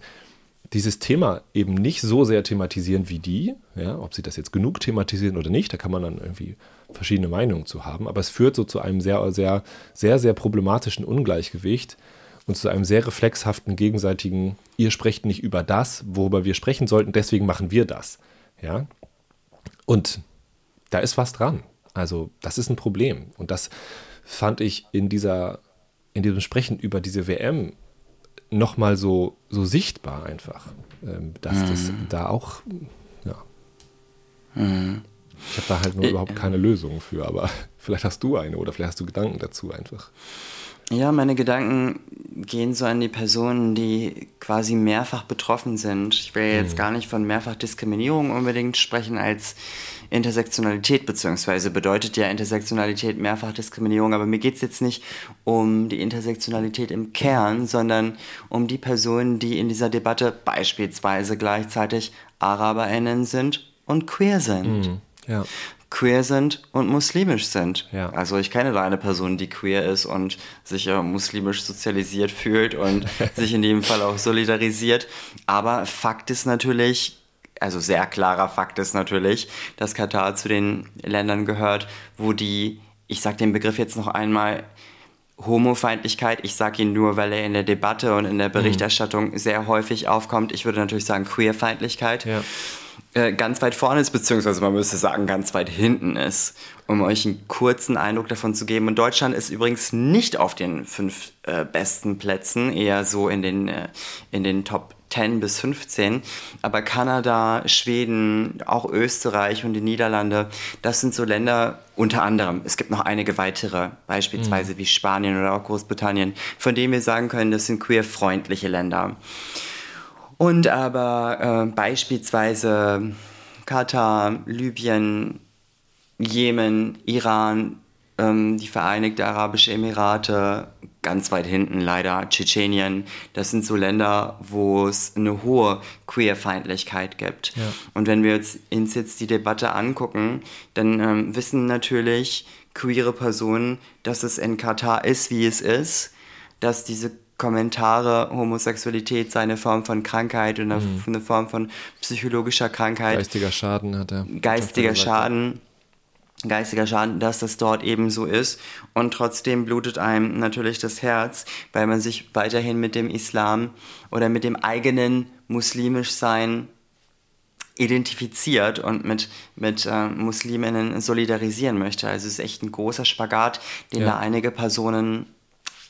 dieses Thema eben nicht so sehr thematisieren wie die, ja, ob sie das jetzt genug thematisieren oder nicht, da kann man dann irgendwie verschiedene Meinungen zu haben, aber es führt so zu einem sehr, sehr, sehr, sehr problematischen Ungleichgewicht, und zu einem sehr reflexhaften gegenseitigen, ihr sprecht nicht über das, worüber wir sprechen sollten, deswegen machen wir das. Ja? Und da ist was dran. Also, das ist ein Problem. Und das fand ich in dieser, in diesem Sprechen über diese WM nochmal so, so sichtbar einfach. Ähm, dass mhm. das da auch, ja. Mhm. Ich habe da halt nur äh, überhaupt keine Lösung für, aber *laughs* vielleicht hast du eine oder vielleicht hast du Gedanken dazu einfach. Ja, meine Gedanken gehen so an die Personen, die quasi mehrfach betroffen sind. Ich will jetzt mhm. gar nicht von Mehrfachdiskriminierung unbedingt sprechen als Intersektionalität, beziehungsweise bedeutet ja Intersektionalität Mehrfachdiskriminierung, aber mir geht es jetzt nicht um die Intersektionalität im Kern, sondern um die Personen, die in dieser Debatte beispielsweise gleichzeitig AraberInnen sind und queer sind. Mhm. Ja queer sind und muslimisch sind. Ja. Also ich kenne da eine Person, die queer ist und sich ja muslimisch sozialisiert fühlt und *laughs* sich in dem Fall auch solidarisiert. Aber Fakt ist natürlich, also sehr klarer Fakt ist natürlich, dass Katar zu den Ländern gehört, wo die, ich sage den Begriff jetzt noch einmal, Homofeindlichkeit, ich sage ihn nur, weil er in der Debatte und in der mhm. Berichterstattung mhm. sehr häufig aufkommt. Ich würde natürlich sagen Queerfeindlichkeit. Ja. Äh, ganz weit vorne ist, beziehungsweise man müsste sagen, ganz weit hinten ist, um euch einen kurzen Eindruck davon zu geben. Und Deutschland ist übrigens nicht auf den fünf äh, besten Plätzen, eher so in den, äh, in den Top 10 bis 15. Aber Kanada, Schweden, auch Österreich und die Niederlande, das sind so Länder, unter anderem, es gibt noch einige weitere, beispielsweise mhm. wie Spanien oder auch Großbritannien, von denen wir sagen können, das sind queerfreundliche Länder. Und aber äh, beispielsweise Katar, Libyen, Jemen, Iran, ähm, die Vereinigten Arabischen Emirate, ganz weit hinten leider Tschetschenien. Das sind so Länder, wo es eine hohe Queerfeindlichkeit gibt. Ja. Und wenn wir uns jetzt die Debatte angucken, dann ähm, wissen natürlich queere Personen, dass es in Katar ist, wie es ist, dass diese Kommentare, Homosexualität sei eine Form von Krankheit oder mhm. eine Form von psychologischer Krankheit. Geistiger Schaden hat er. Geistiger Schaden geistiger Schaden, dass das dort eben so ist. Und trotzdem blutet einem natürlich das Herz, weil man sich weiterhin mit dem Islam oder mit dem eigenen muslimisch Sein identifiziert und mit, mit äh, Musliminnen solidarisieren möchte. Also es ist echt ein großer Spagat, den ja. da einige Personen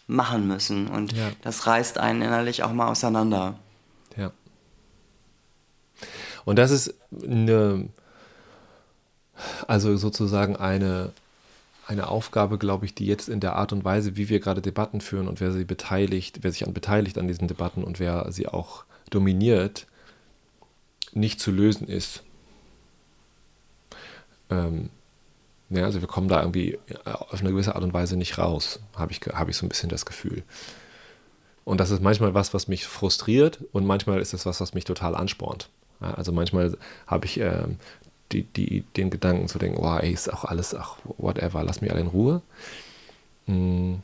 machen müssen. Und ja. das reißt einen innerlich auch mal auseinander. Ja. Und das ist eine also sozusagen eine, eine Aufgabe, glaube ich, die jetzt in der Art und Weise, wie wir gerade Debatten führen und wer sie beteiligt, wer sich an beteiligt an diesen Debatten und wer sie auch dominiert, nicht zu lösen ist. Ähm, ja, also wir kommen da irgendwie auf eine gewisse Art und Weise nicht raus, habe ich, hab ich so ein bisschen das Gefühl. Und das ist manchmal was, was mich frustriert und manchmal ist es was, was mich total anspornt. Ja, also manchmal habe ich äh, die, die, den Gedanken zu denken, oh, ey, ist auch alles, ach, whatever, lass mich alle in Ruhe. Hm.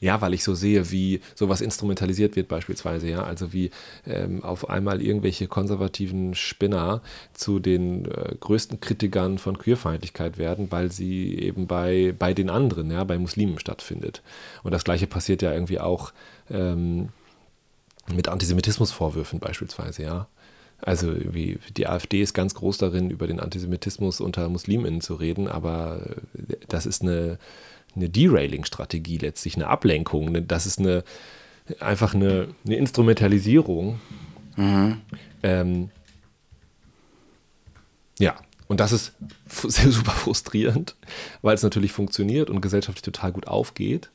Ja, weil ich so sehe, wie sowas instrumentalisiert wird beispielsweise, ja, also wie ähm, auf einmal irgendwelche konservativen Spinner zu den äh, größten Kritikern von Queerfeindlichkeit werden, weil sie eben bei, bei den anderen, ja, bei Muslimen stattfindet. Und das gleiche passiert ja irgendwie auch ähm, mit Antisemitismusvorwürfen beispielsweise, ja. Also wie die AfD ist ganz groß darin, über den Antisemitismus unter Musliminnen zu reden, aber das ist eine, eine Derailing-Strategie letztlich, eine Ablenkung. Das ist eine einfach eine, eine Instrumentalisierung. Mhm. Ähm, ja, und das ist *laughs* sehr super frustrierend, weil es natürlich funktioniert und gesellschaftlich total gut aufgeht.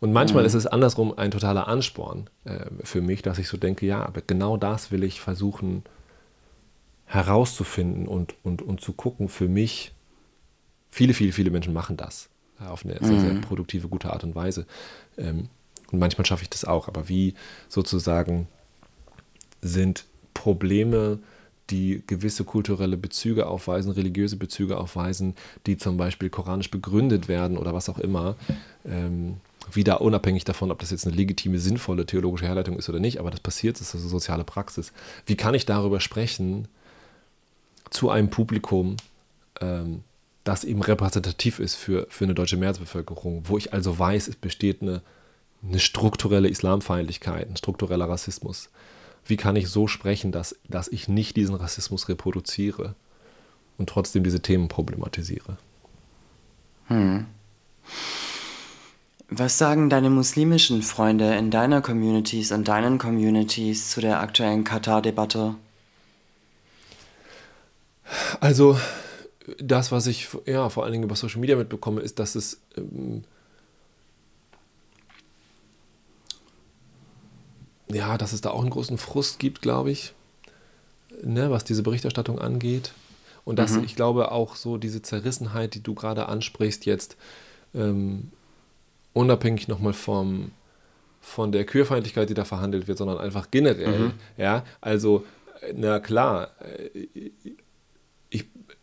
Und manchmal mhm. ist es andersrum ein totaler Ansporn äh, für mich, dass ich so denke, ja, aber genau das will ich versuchen herauszufinden und, und, und zu gucken für mich. Viele, viele, viele Menschen machen das auf eine sehr, sehr mhm. produktive, gute Art und Weise. Ähm, und manchmal schaffe ich das auch, aber wie sozusagen sind Probleme, die gewisse kulturelle Bezüge aufweisen, religiöse Bezüge aufweisen, die zum Beispiel koranisch begründet werden oder was auch immer, ähm, wieder unabhängig davon, ob das jetzt eine legitime, sinnvolle theologische Herleitung ist oder nicht, aber das passiert, das ist also soziale Praxis. Wie kann ich darüber sprechen zu einem Publikum, ähm, das eben repräsentativ ist für, für eine deutsche Mehrheitsbevölkerung, wo ich also weiß, es besteht eine, eine strukturelle Islamfeindlichkeit, ein struktureller Rassismus. Wie kann ich so sprechen, dass, dass ich nicht diesen Rassismus reproduziere und trotzdem diese Themen problematisiere? Hm. Was sagen deine muslimischen Freunde in deiner Communities und deinen Communities zu der aktuellen Katar-Debatte? Also, das, was ich ja, vor allen Dingen über Social Media mitbekomme, ist, dass es ähm, ja, dass es da auch einen großen Frust gibt, glaube ich, ne, was diese Berichterstattung angeht. Und dass mhm. ich glaube auch so diese Zerrissenheit, die du gerade ansprichst, jetzt ähm, unabhängig nochmal vom, von der Queerfeindlichkeit, die da verhandelt wird, sondern einfach generell. Mhm. Ja, also, na klar, äh,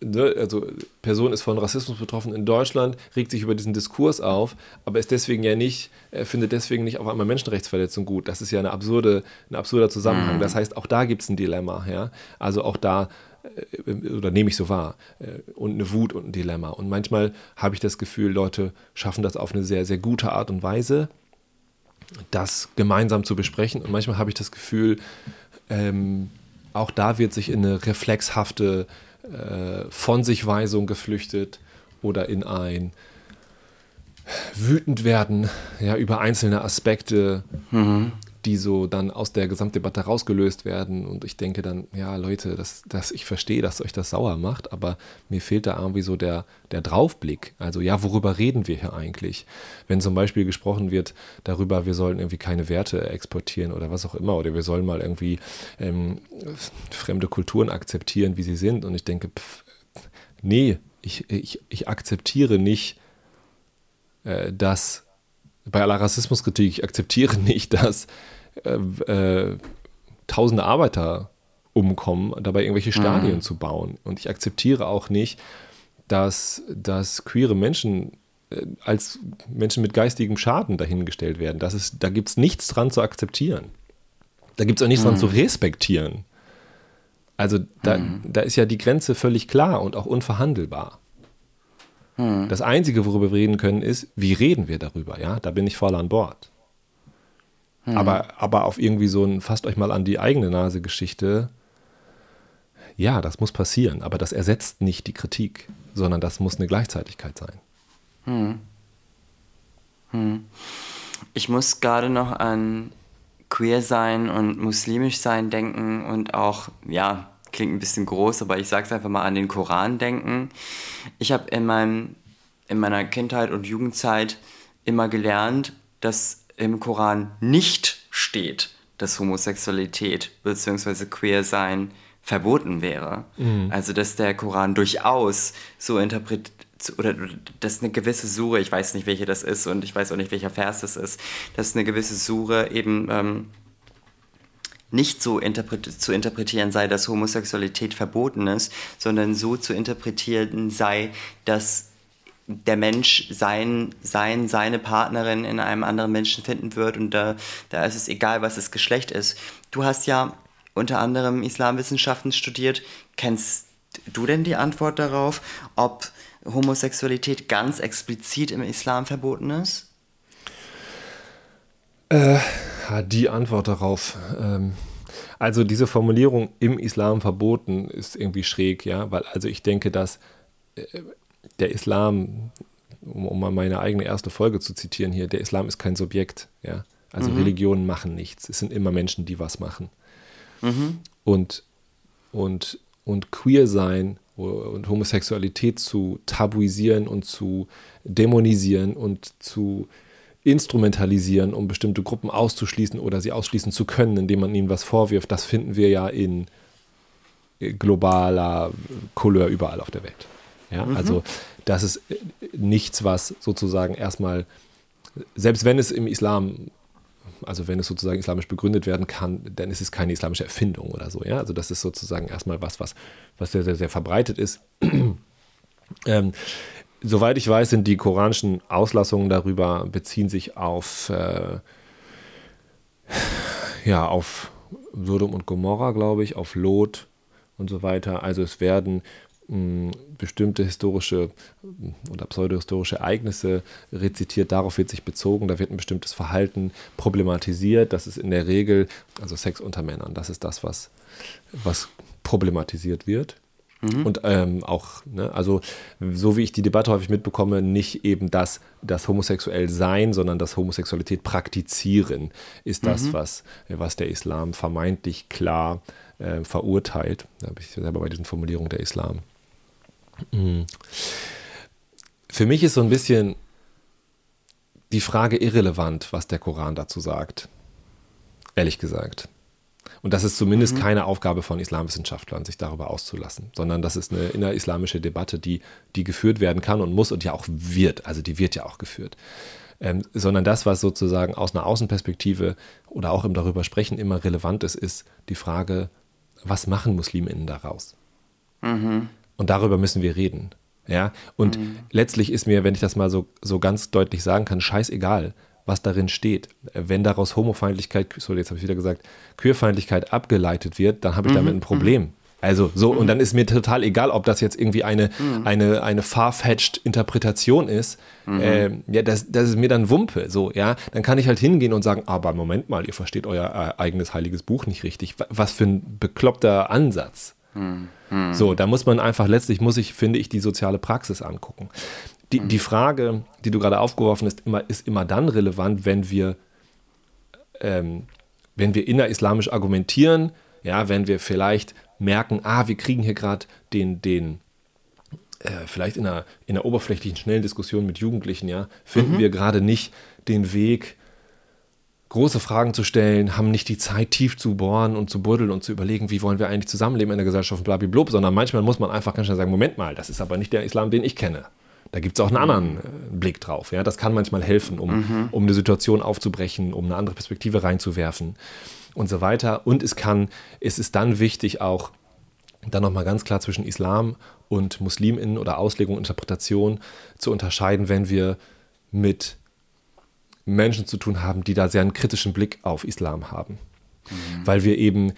ne, also Person ist von Rassismus betroffen in Deutschland, regt sich über diesen Diskurs auf, aber ist deswegen ja nicht, findet deswegen nicht auf einmal Menschenrechtsverletzung gut. Das ist ja eine absurde, ein absurder Zusammenhang. Mhm. Das heißt, auch da gibt es ein Dilemma, ja. Also auch da äh, oder nehme ich so wahr, äh, und eine Wut und ein Dilemma. Und manchmal habe ich das Gefühl, Leute schaffen das auf eine sehr, sehr gute Art und Weise, das gemeinsam zu besprechen. Und manchmal habe ich das Gefühl, ähm, auch da wird sich in eine reflexhafte äh, Von sich Weisung geflüchtet oder in ein wütend werden ja, über einzelne Aspekte, mhm. Die so dann aus der Gesamtdebatte rausgelöst werden. Und ich denke dann, ja, Leute, das, das, ich verstehe, dass euch das sauer macht, aber mir fehlt da irgendwie so der, der Draufblick. Also, ja, worüber reden wir hier eigentlich? Wenn zum Beispiel gesprochen wird darüber, wir sollen irgendwie keine Werte exportieren oder was auch immer, oder wir sollen mal irgendwie ähm, fremde Kulturen akzeptieren, wie sie sind. Und ich denke, pff, nee, ich, ich, ich akzeptiere nicht, äh, dass bei aller Rassismuskritik, ich akzeptiere *laughs* nicht, dass äh, äh, tausende Arbeiter umkommen, dabei irgendwelche mhm. Stadien mhm. zu bauen. Und ich akzeptiere auch nicht, dass, dass queere Menschen äh, als Menschen mit geistigem Schaden dahingestellt werden. Das ist, da gibt es nichts dran zu akzeptieren. Da gibt es auch nichts mhm. dran zu respektieren. Also da, mhm. da ist ja die Grenze völlig klar und auch unverhandelbar. Mhm. Das Einzige, worüber wir reden können, ist, wie reden wir darüber? Ja, da bin ich voll an Bord. Mhm. Aber, aber auf irgendwie so ein, fasst euch mal an die eigene Nase Geschichte. Ja, das muss passieren, aber das ersetzt nicht die Kritik, sondern das muss eine Gleichzeitigkeit sein. Hm. Hm. Ich muss gerade noch an queer sein und muslimisch sein denken und auch, ja, klingt ein bisschen groß, aber ich sage es einfach mal an den Koran denken. Ich habe in, meinem, in meiner Kindheit und Jugendzeit immer gelernt, dass im Koran nicht steht, dass Homosexualität bzw. queer sein verboten wäre. Mhm. Also dass der Koran durchaus so interpretiert oder dass eine gewisse Sure, ich weiß nicht, welche das ist und ich weiß auch nicht, welcher Vers das ist, dass eine gewisse Sure eben ähm, nicht so interpret zu interpretieren sei, dass Homosexualität verboten ist, sondern so zu interpretieren sei, dass der Mensch sein, sein, seine Partnerin in einem anderen Menschen finden wird und da, da ist es egal, was das Geschlecht ist. Du hast ja unter anderem Islamwissenschaften studiert. Kennst du denn die Antwort darauf, ob Homosexualität ganz explizit im Islam verboten ist? Äh, die Antwort darauf. Ähm, also diese Formulierung im Islam verboten ist irgendwie schräg, ja, weil also ich denke, dass äh, der Islam, um, um, mal meine eigene erste Folge zu zitieren hier, der Islam ist kein Subjekt, ja. Also mhm. Religionen machen nichts. Es sind immer Menschen, die was machen. Mhm. Und, und, und queer sein und Homosexualität zu tabuisieren und zu dämonisieren und zu instrumentalisieren, um bestimmte Gruppen auszuschließen oder sie ausschließen zu können, indem man ihnen was vorwirft, das finden wir ja in globaler Couleur überall auf der Welt. Ja, mhm. also das ist nichts, was sozusagen erstmal, selbst wenn es im Islam, also wenn es sozusagen islamisch begründet werden kann, dann ist es keine islamische Erfindung oder so. Ja, also das ist sozusagen erstmal was, was, was sehr, sehr, sehr verbreitet ist. *clears throat* ähm, soweit ich weiß, sind die koranischen Auslassungen darüber beziehen sich auf äh, ja auf Sodom und Gomorra, glaube ich, auf Lot und so weiter. Also es werden mh, bestimmte historische oder pseudohistorische Ereignisse rezitiert, darauf wird sich bezogen, da wird ein bestimmtes Verhalten problematisiert. Das ist in der Regel, also Sex unter Männern, das ist das, was, was problematisiert wird. Mhm. Und ähm, auch, ne, also so wie ich die Debatte häufig mitbekomme, nicht eben das, das homosexuell sein, sondern das Homosexualität praktizieren, ist das, mhm. was, was der Islam vermeintlich klar äh, verurteilt. Da habe ich selber bei diesen Formulierungen der Islam. Mhm. Für mich ist so ein bisschen die Frage irrelevant, was der Koran dazu sagt. Ehrlich gesagt. Und das ist zumindest mhm. keine Aufgabe von Islamwissenschaftlern, sich darüber auszulassen, sondern das ist eine innerislamische Debatte, die, die geführt werden kann und muss und ja auch wird. Also die wird ja auch geführt. Ähm, sondern das, was sozusagen aus einer Außenperspektive oder auch im darüber sprechen immer relevant ist, ist die Frage, was machen Musliminnen daraus? Mhm. Und darüber müssen wir reden. Ja, und mhm. letztlich ist mir, wenn ich das mal so, so ganz deutlich sagen kann, scheißegal, was darin steht. Wenn daraus Homofeindlichkeit, sorry, jetzt habe ich wieder gesagt, Queerfeindlichkeit abgeleitet wird, dann habe ich mhm. damit ein Problem. Mhm. Also so, und dann ist mir total egal, ob das jetzt irgendwie eine, mhm. eine, eine far-fetched Interpretation ist. Mhm. Äh, ja, das, das ist mir dann Wumpe. So, ja. Dann kann ich halt hingehen und sagen, aber Moment mal, ihr versteht euer äh, eigenes heiliges Buch nicht richtig. Was für ein bekloppter Ansatz. Mhm. So, da muss man einfach, letztlich muss ich, finde ich, die soziale Praxis angucken. Die, die Frage, die du gerade aufgeworfen hast, immer, ist immer dann relevant, wenn wir, ähm, wenn wir innerislamisch argumentieren, ja, wenn wir vielleicht merken, ah, wir kriegen hier gerade den, den, äh, vielleicht in einer, in einer oberflächlichen, schnellen Diskussion mit Jugendlichen, ja, finden mhm. wir gerade nicht den Weg, große Fragen zu stellen, haben nicht die Zeit, tief zu bohren und zu buddeln und zu überlegen, wie wollen wir eigentlich zusammenleben in der Gesellschaft, blablabla, sondern manchmal muss man einfach ganz schnell sagen, Moment mal, das ist aber nicht der Islam, den ich kenne. Da gibt es auch einen anderen äh, Blick drauf. Ja? Das kann manchmal helfen, um, mhm. um eine Situation aufzubrechen, um eine andere Perspektive reinzuwerfen und so weiter. Und es kann, es ist dann wichtig auch, dann nochmal ganz klar zwischen Islam und Musliminnen oder Auslegung, Interpretation zu unterscheiden, wenn wir mit Menschen zu tun haben, die da sehr einen kritischen Blick auf Islam haben. Mhm. Weil wir eben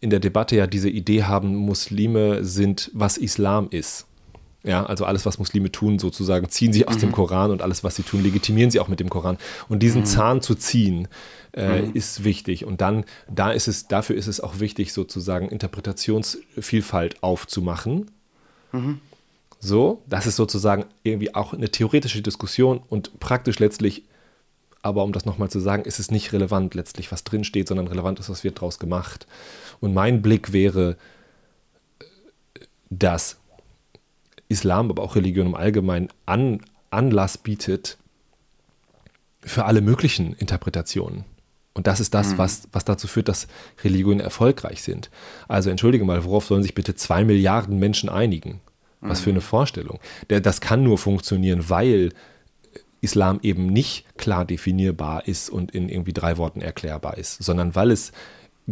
in der Debatte ja diese Idee haben, Muslime sind, was Islam ist. Ja, also alles, was Muslime tun, sozusagen, ziehen sie aus mhm. dem Koran und alles, was sie tun, legitimieren sie auch mit dem Koran. Und diesen mhm. Zahn zu ziehen, äh, mhm. ist wichtig. Und dann, da ist es, dafür ist es auch wichtig, sozusagen Interpretationsvielfalt aufzumachen. Mhm. So, das ist sozusagen irgendwie auch eine theoretische Diskussion und praktisch letztlich, aber um das nochmal zu sagen, ist es nicht relevant letztlich, was drinsteht, sondern relevant ist, was wird daraus gemacht. Und mein Blick wäre, dass Islam, aber auch Religion im Allgemeinen an, Anlass bietet für alle möglichen Interpretationen. Und das ist das, mhm. was, was dazu führt, dass Religionen erfolgreich sind. Also entschuldige mal, worauf sollen sich bitte zwei Milliarden Menschen einigen? Was mhm. für eine Vorstellung. Das kann nur funktionieren, weil Islam eben nicht klar definierbar ist und in irgendwie drei Worten erklärbar ist, sondern weil es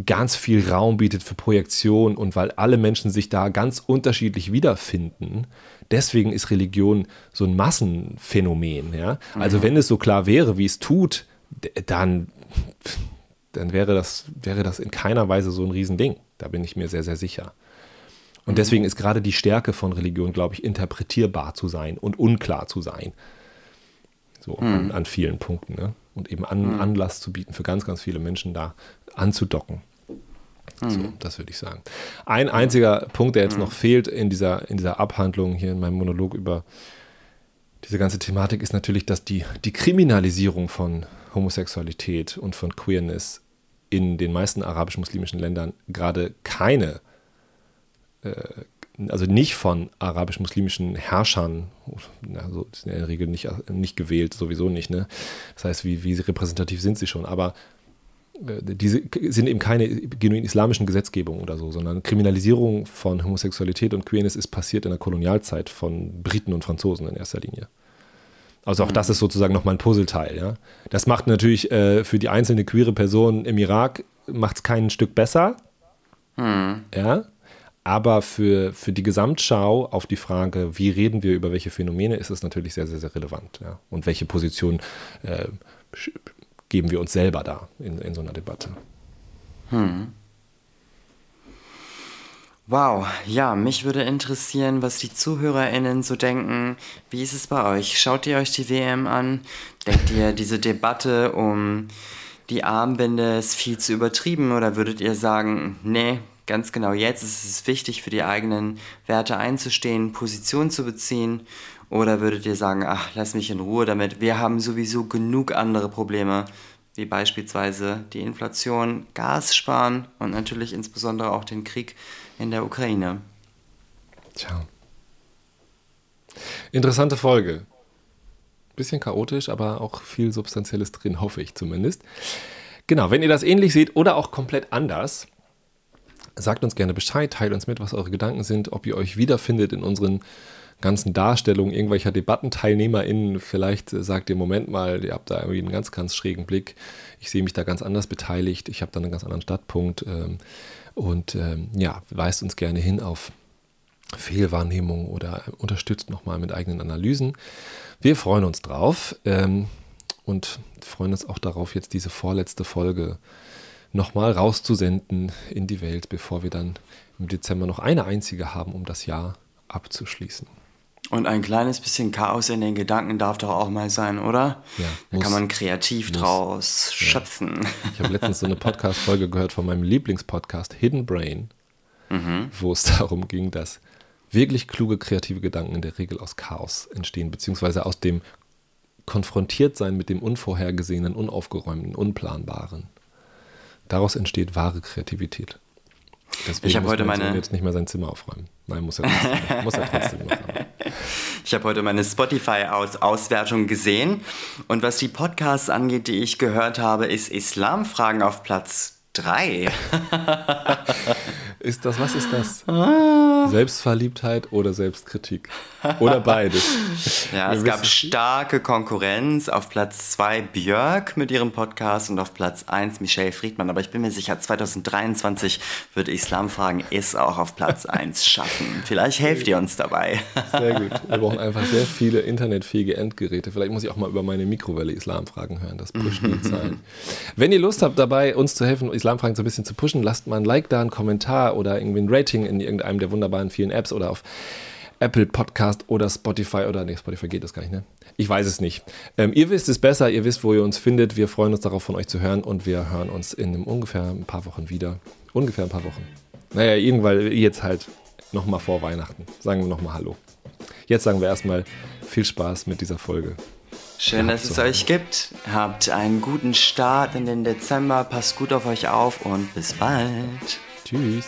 ganz viel Raum bietet für Projektion und weil alle Menschen sich da ganz unterschiedlich wiederfinden. Deswegen ist Religion so ein Massenphänomen. Ja? Also mhm. wenn es so klar wäre, wie es tut, dann, dann wäre, das, wäre das in keiner Weise so ein Riesending. Da bin ich mir sehr, sehr sicher. Und mhm. deswegen ist gerade die Stärke von Religion, glaube ich, interpretierbar zu sein und unklar zu sein. So mhm. an, an, vielen Punkten. Ne? Und eben an, mhm. Anlass zu bieten für ganz, ganz viele Menschen da anzudocken. So, mhm. das würde ich sagen. Ein einziger Punkt, der jetzt mhm. noch fehlt in dieser, in dieser Abhandlung hier in meinem Monolog über diese ganze Thematik, ist natürlich, dass die, die Kriminalisierung von Homosexualität und von Queerness in den meisten arabisch-muslimischen Ländern gerade keine äh, also nicht von arabisch-muslimischen Herrschern, also in der Regel nicht, nicht gewählt, sowieso nicht, ne? Das heißt, wie, wie repräsentativ sind sie schon, aber diese sind eben keine genuin islamischen Gesetzgebungen oder so, sondern Kriminalisierung von Homosexualität und Queerness ist passiert in der Kolonialzeit von Briten und Franzosen in erster Linie. Also auch mhm. das ist sozusagen nochmal ein Puzzleteil, ja. Das macht natürlich äh, für die einzelne queere Person im Irak macht es kein Stück besser. Mhm. Ja. Aber für, für die Gesamtschau auf die Frage, wie reden wir über welche Phänomene, ist es natürlich sehr, sehr, sehr relevant. Ja? Und welche Position äh, geben wir uns selber da in, in so einer Debatte. Hm. Wow, ja, mich würde interessieren, was die ZuhörerInnen so denken. Wie ist es bei euch? Schaut ihr euch die WM an? Denkt ihr, diese Debatte um die Armbinde ist viel zu übertrieben oder würdet ihr sagen, nee, ganz genau jetzt ist es wichtig, für die eigenen Werte einzustehen, Position zu beziehen? Oder würdet ihr sagen, ach, lass mich in Ruhe damit, wir haben sowieso genug andere Probleme, wie beispielsweise die Inflation, Gas sparen und natürlich insbesondere auch den Krieg in der Ukraine? Tja. Interessante Folge. Bisschen chaotisch, aber auch viel Substanzielles drin, hoffe ich zumindest. Genau, wenn ihr das ähnlich seht oder auch komplett anders, Sagt uns gerne Bescheid, teilt uns mit, was eure Gedanken sind, ob ihr euch wiederfindet in unseren ganzen Darstellungen irgendwelcher DebattenteilnehmerInnen. Vielleicht sagt ihr, Moment mal, ihr habt da irgendwie einen ganz, ganz schrägen Blick. Ich sehe mich da ganz anders beteiligt. Ich habe da einen ganz anderen Startpunkt. Ähm, und ähm, ja, weist uns gerne hin auf Fehlwahrnehmung oder unterstützt nochmal mit eigenen Analysen. Wir freuen uns drauf ähm, und freuen uns auch darauf, jetzt diese vorletzte Folge nochmal rauszusenden in die Welt, bevor wir dann im Dezember noch eine einzige haben, um das Jahr abzuschließen. Und ein kleines bisschen Chaos in den Gedanken darf doch auch mal sein, oder? Ja. Da muss, kann man kreativ muss, draus ja. schöpfen. Ich habe letztens so eine Podcast-Folge gehört von meinem Lieblingspodcast Hidden Brain, mhm. wo es *laughs* darum ging, dass wirklich kluge, kreative Gedanken in der Regel aus Chaos entstehen, beziehungsweise aus dem Konfrontiertsein mit dem Unvorhergesehenen, Unaufgeräumten, Unplanbaren. Daraus entsteht wahre Kreativität. Deswegen Ich hab muss heute meine- jetzt nicht mehr sein Zimmer aufräumen. Nein, muss er trotzdem, *laughs* muss er trotzdem machen. Ich habe heute meine Spotify-Auswertung gesehen und was die Podcasts angeht, die ich gehört habe, ist Islamfragen auf Platz 3. *laughs* Ist das, was ist das? Ah. Selbstverliebtheit oder Selbstkritik? Oder beides? *laughs* Ja, Wir es gab starke Konkurrenz. Auf Platz 2 Björk mit ihrem Podcast und auf Platz 1 Michelle Friedmann. Aber ich bin mir sicher, 2023 wird Islamfragen es auch auf Platz 1 schaffen. *laughs* Vielleicht helft ihr uns dabei. Sehr gut. *laughs* Wir brauchen einfach sehr viele internetfähige Endgeräte. Vielleicht muss ich auch mal über meine Mikrowelle Islamfragen hören. Das pusht die Zahlen. Wenn ihr Lust habt, dabei uns zu helfen, Islamfragen so ein bisschen zu pushen, lasst mal ein Like da, einen Kommentar oder irgendwie ein Rating in irgendeinem der wunderbaren vielen Apps oder auf Apple Podcast oder Spotify oder nee, Spotify geht das gar nicht, ne? Ich weiß es nicht. Ähm, ihr wisst es besser, ihr wisst, wo ihr uns findet. Wir freuen uns darauf, von euch zu hören und wir hören uns in einem ungefähr ein paar Wochen wieder. Ungefähr ein paar Wochen. Naja, irgendwann jetzt halt nochmal vor Weihnachten. Sagen wir nochmal Hallo. Jetzt sagen wir erstmal viel Spaß mit dieser Folge. Schön, dass es euch gibt. Habt einen guten Start in den Dezember. Passt gut auf euch auf und bis bald. Tschüss.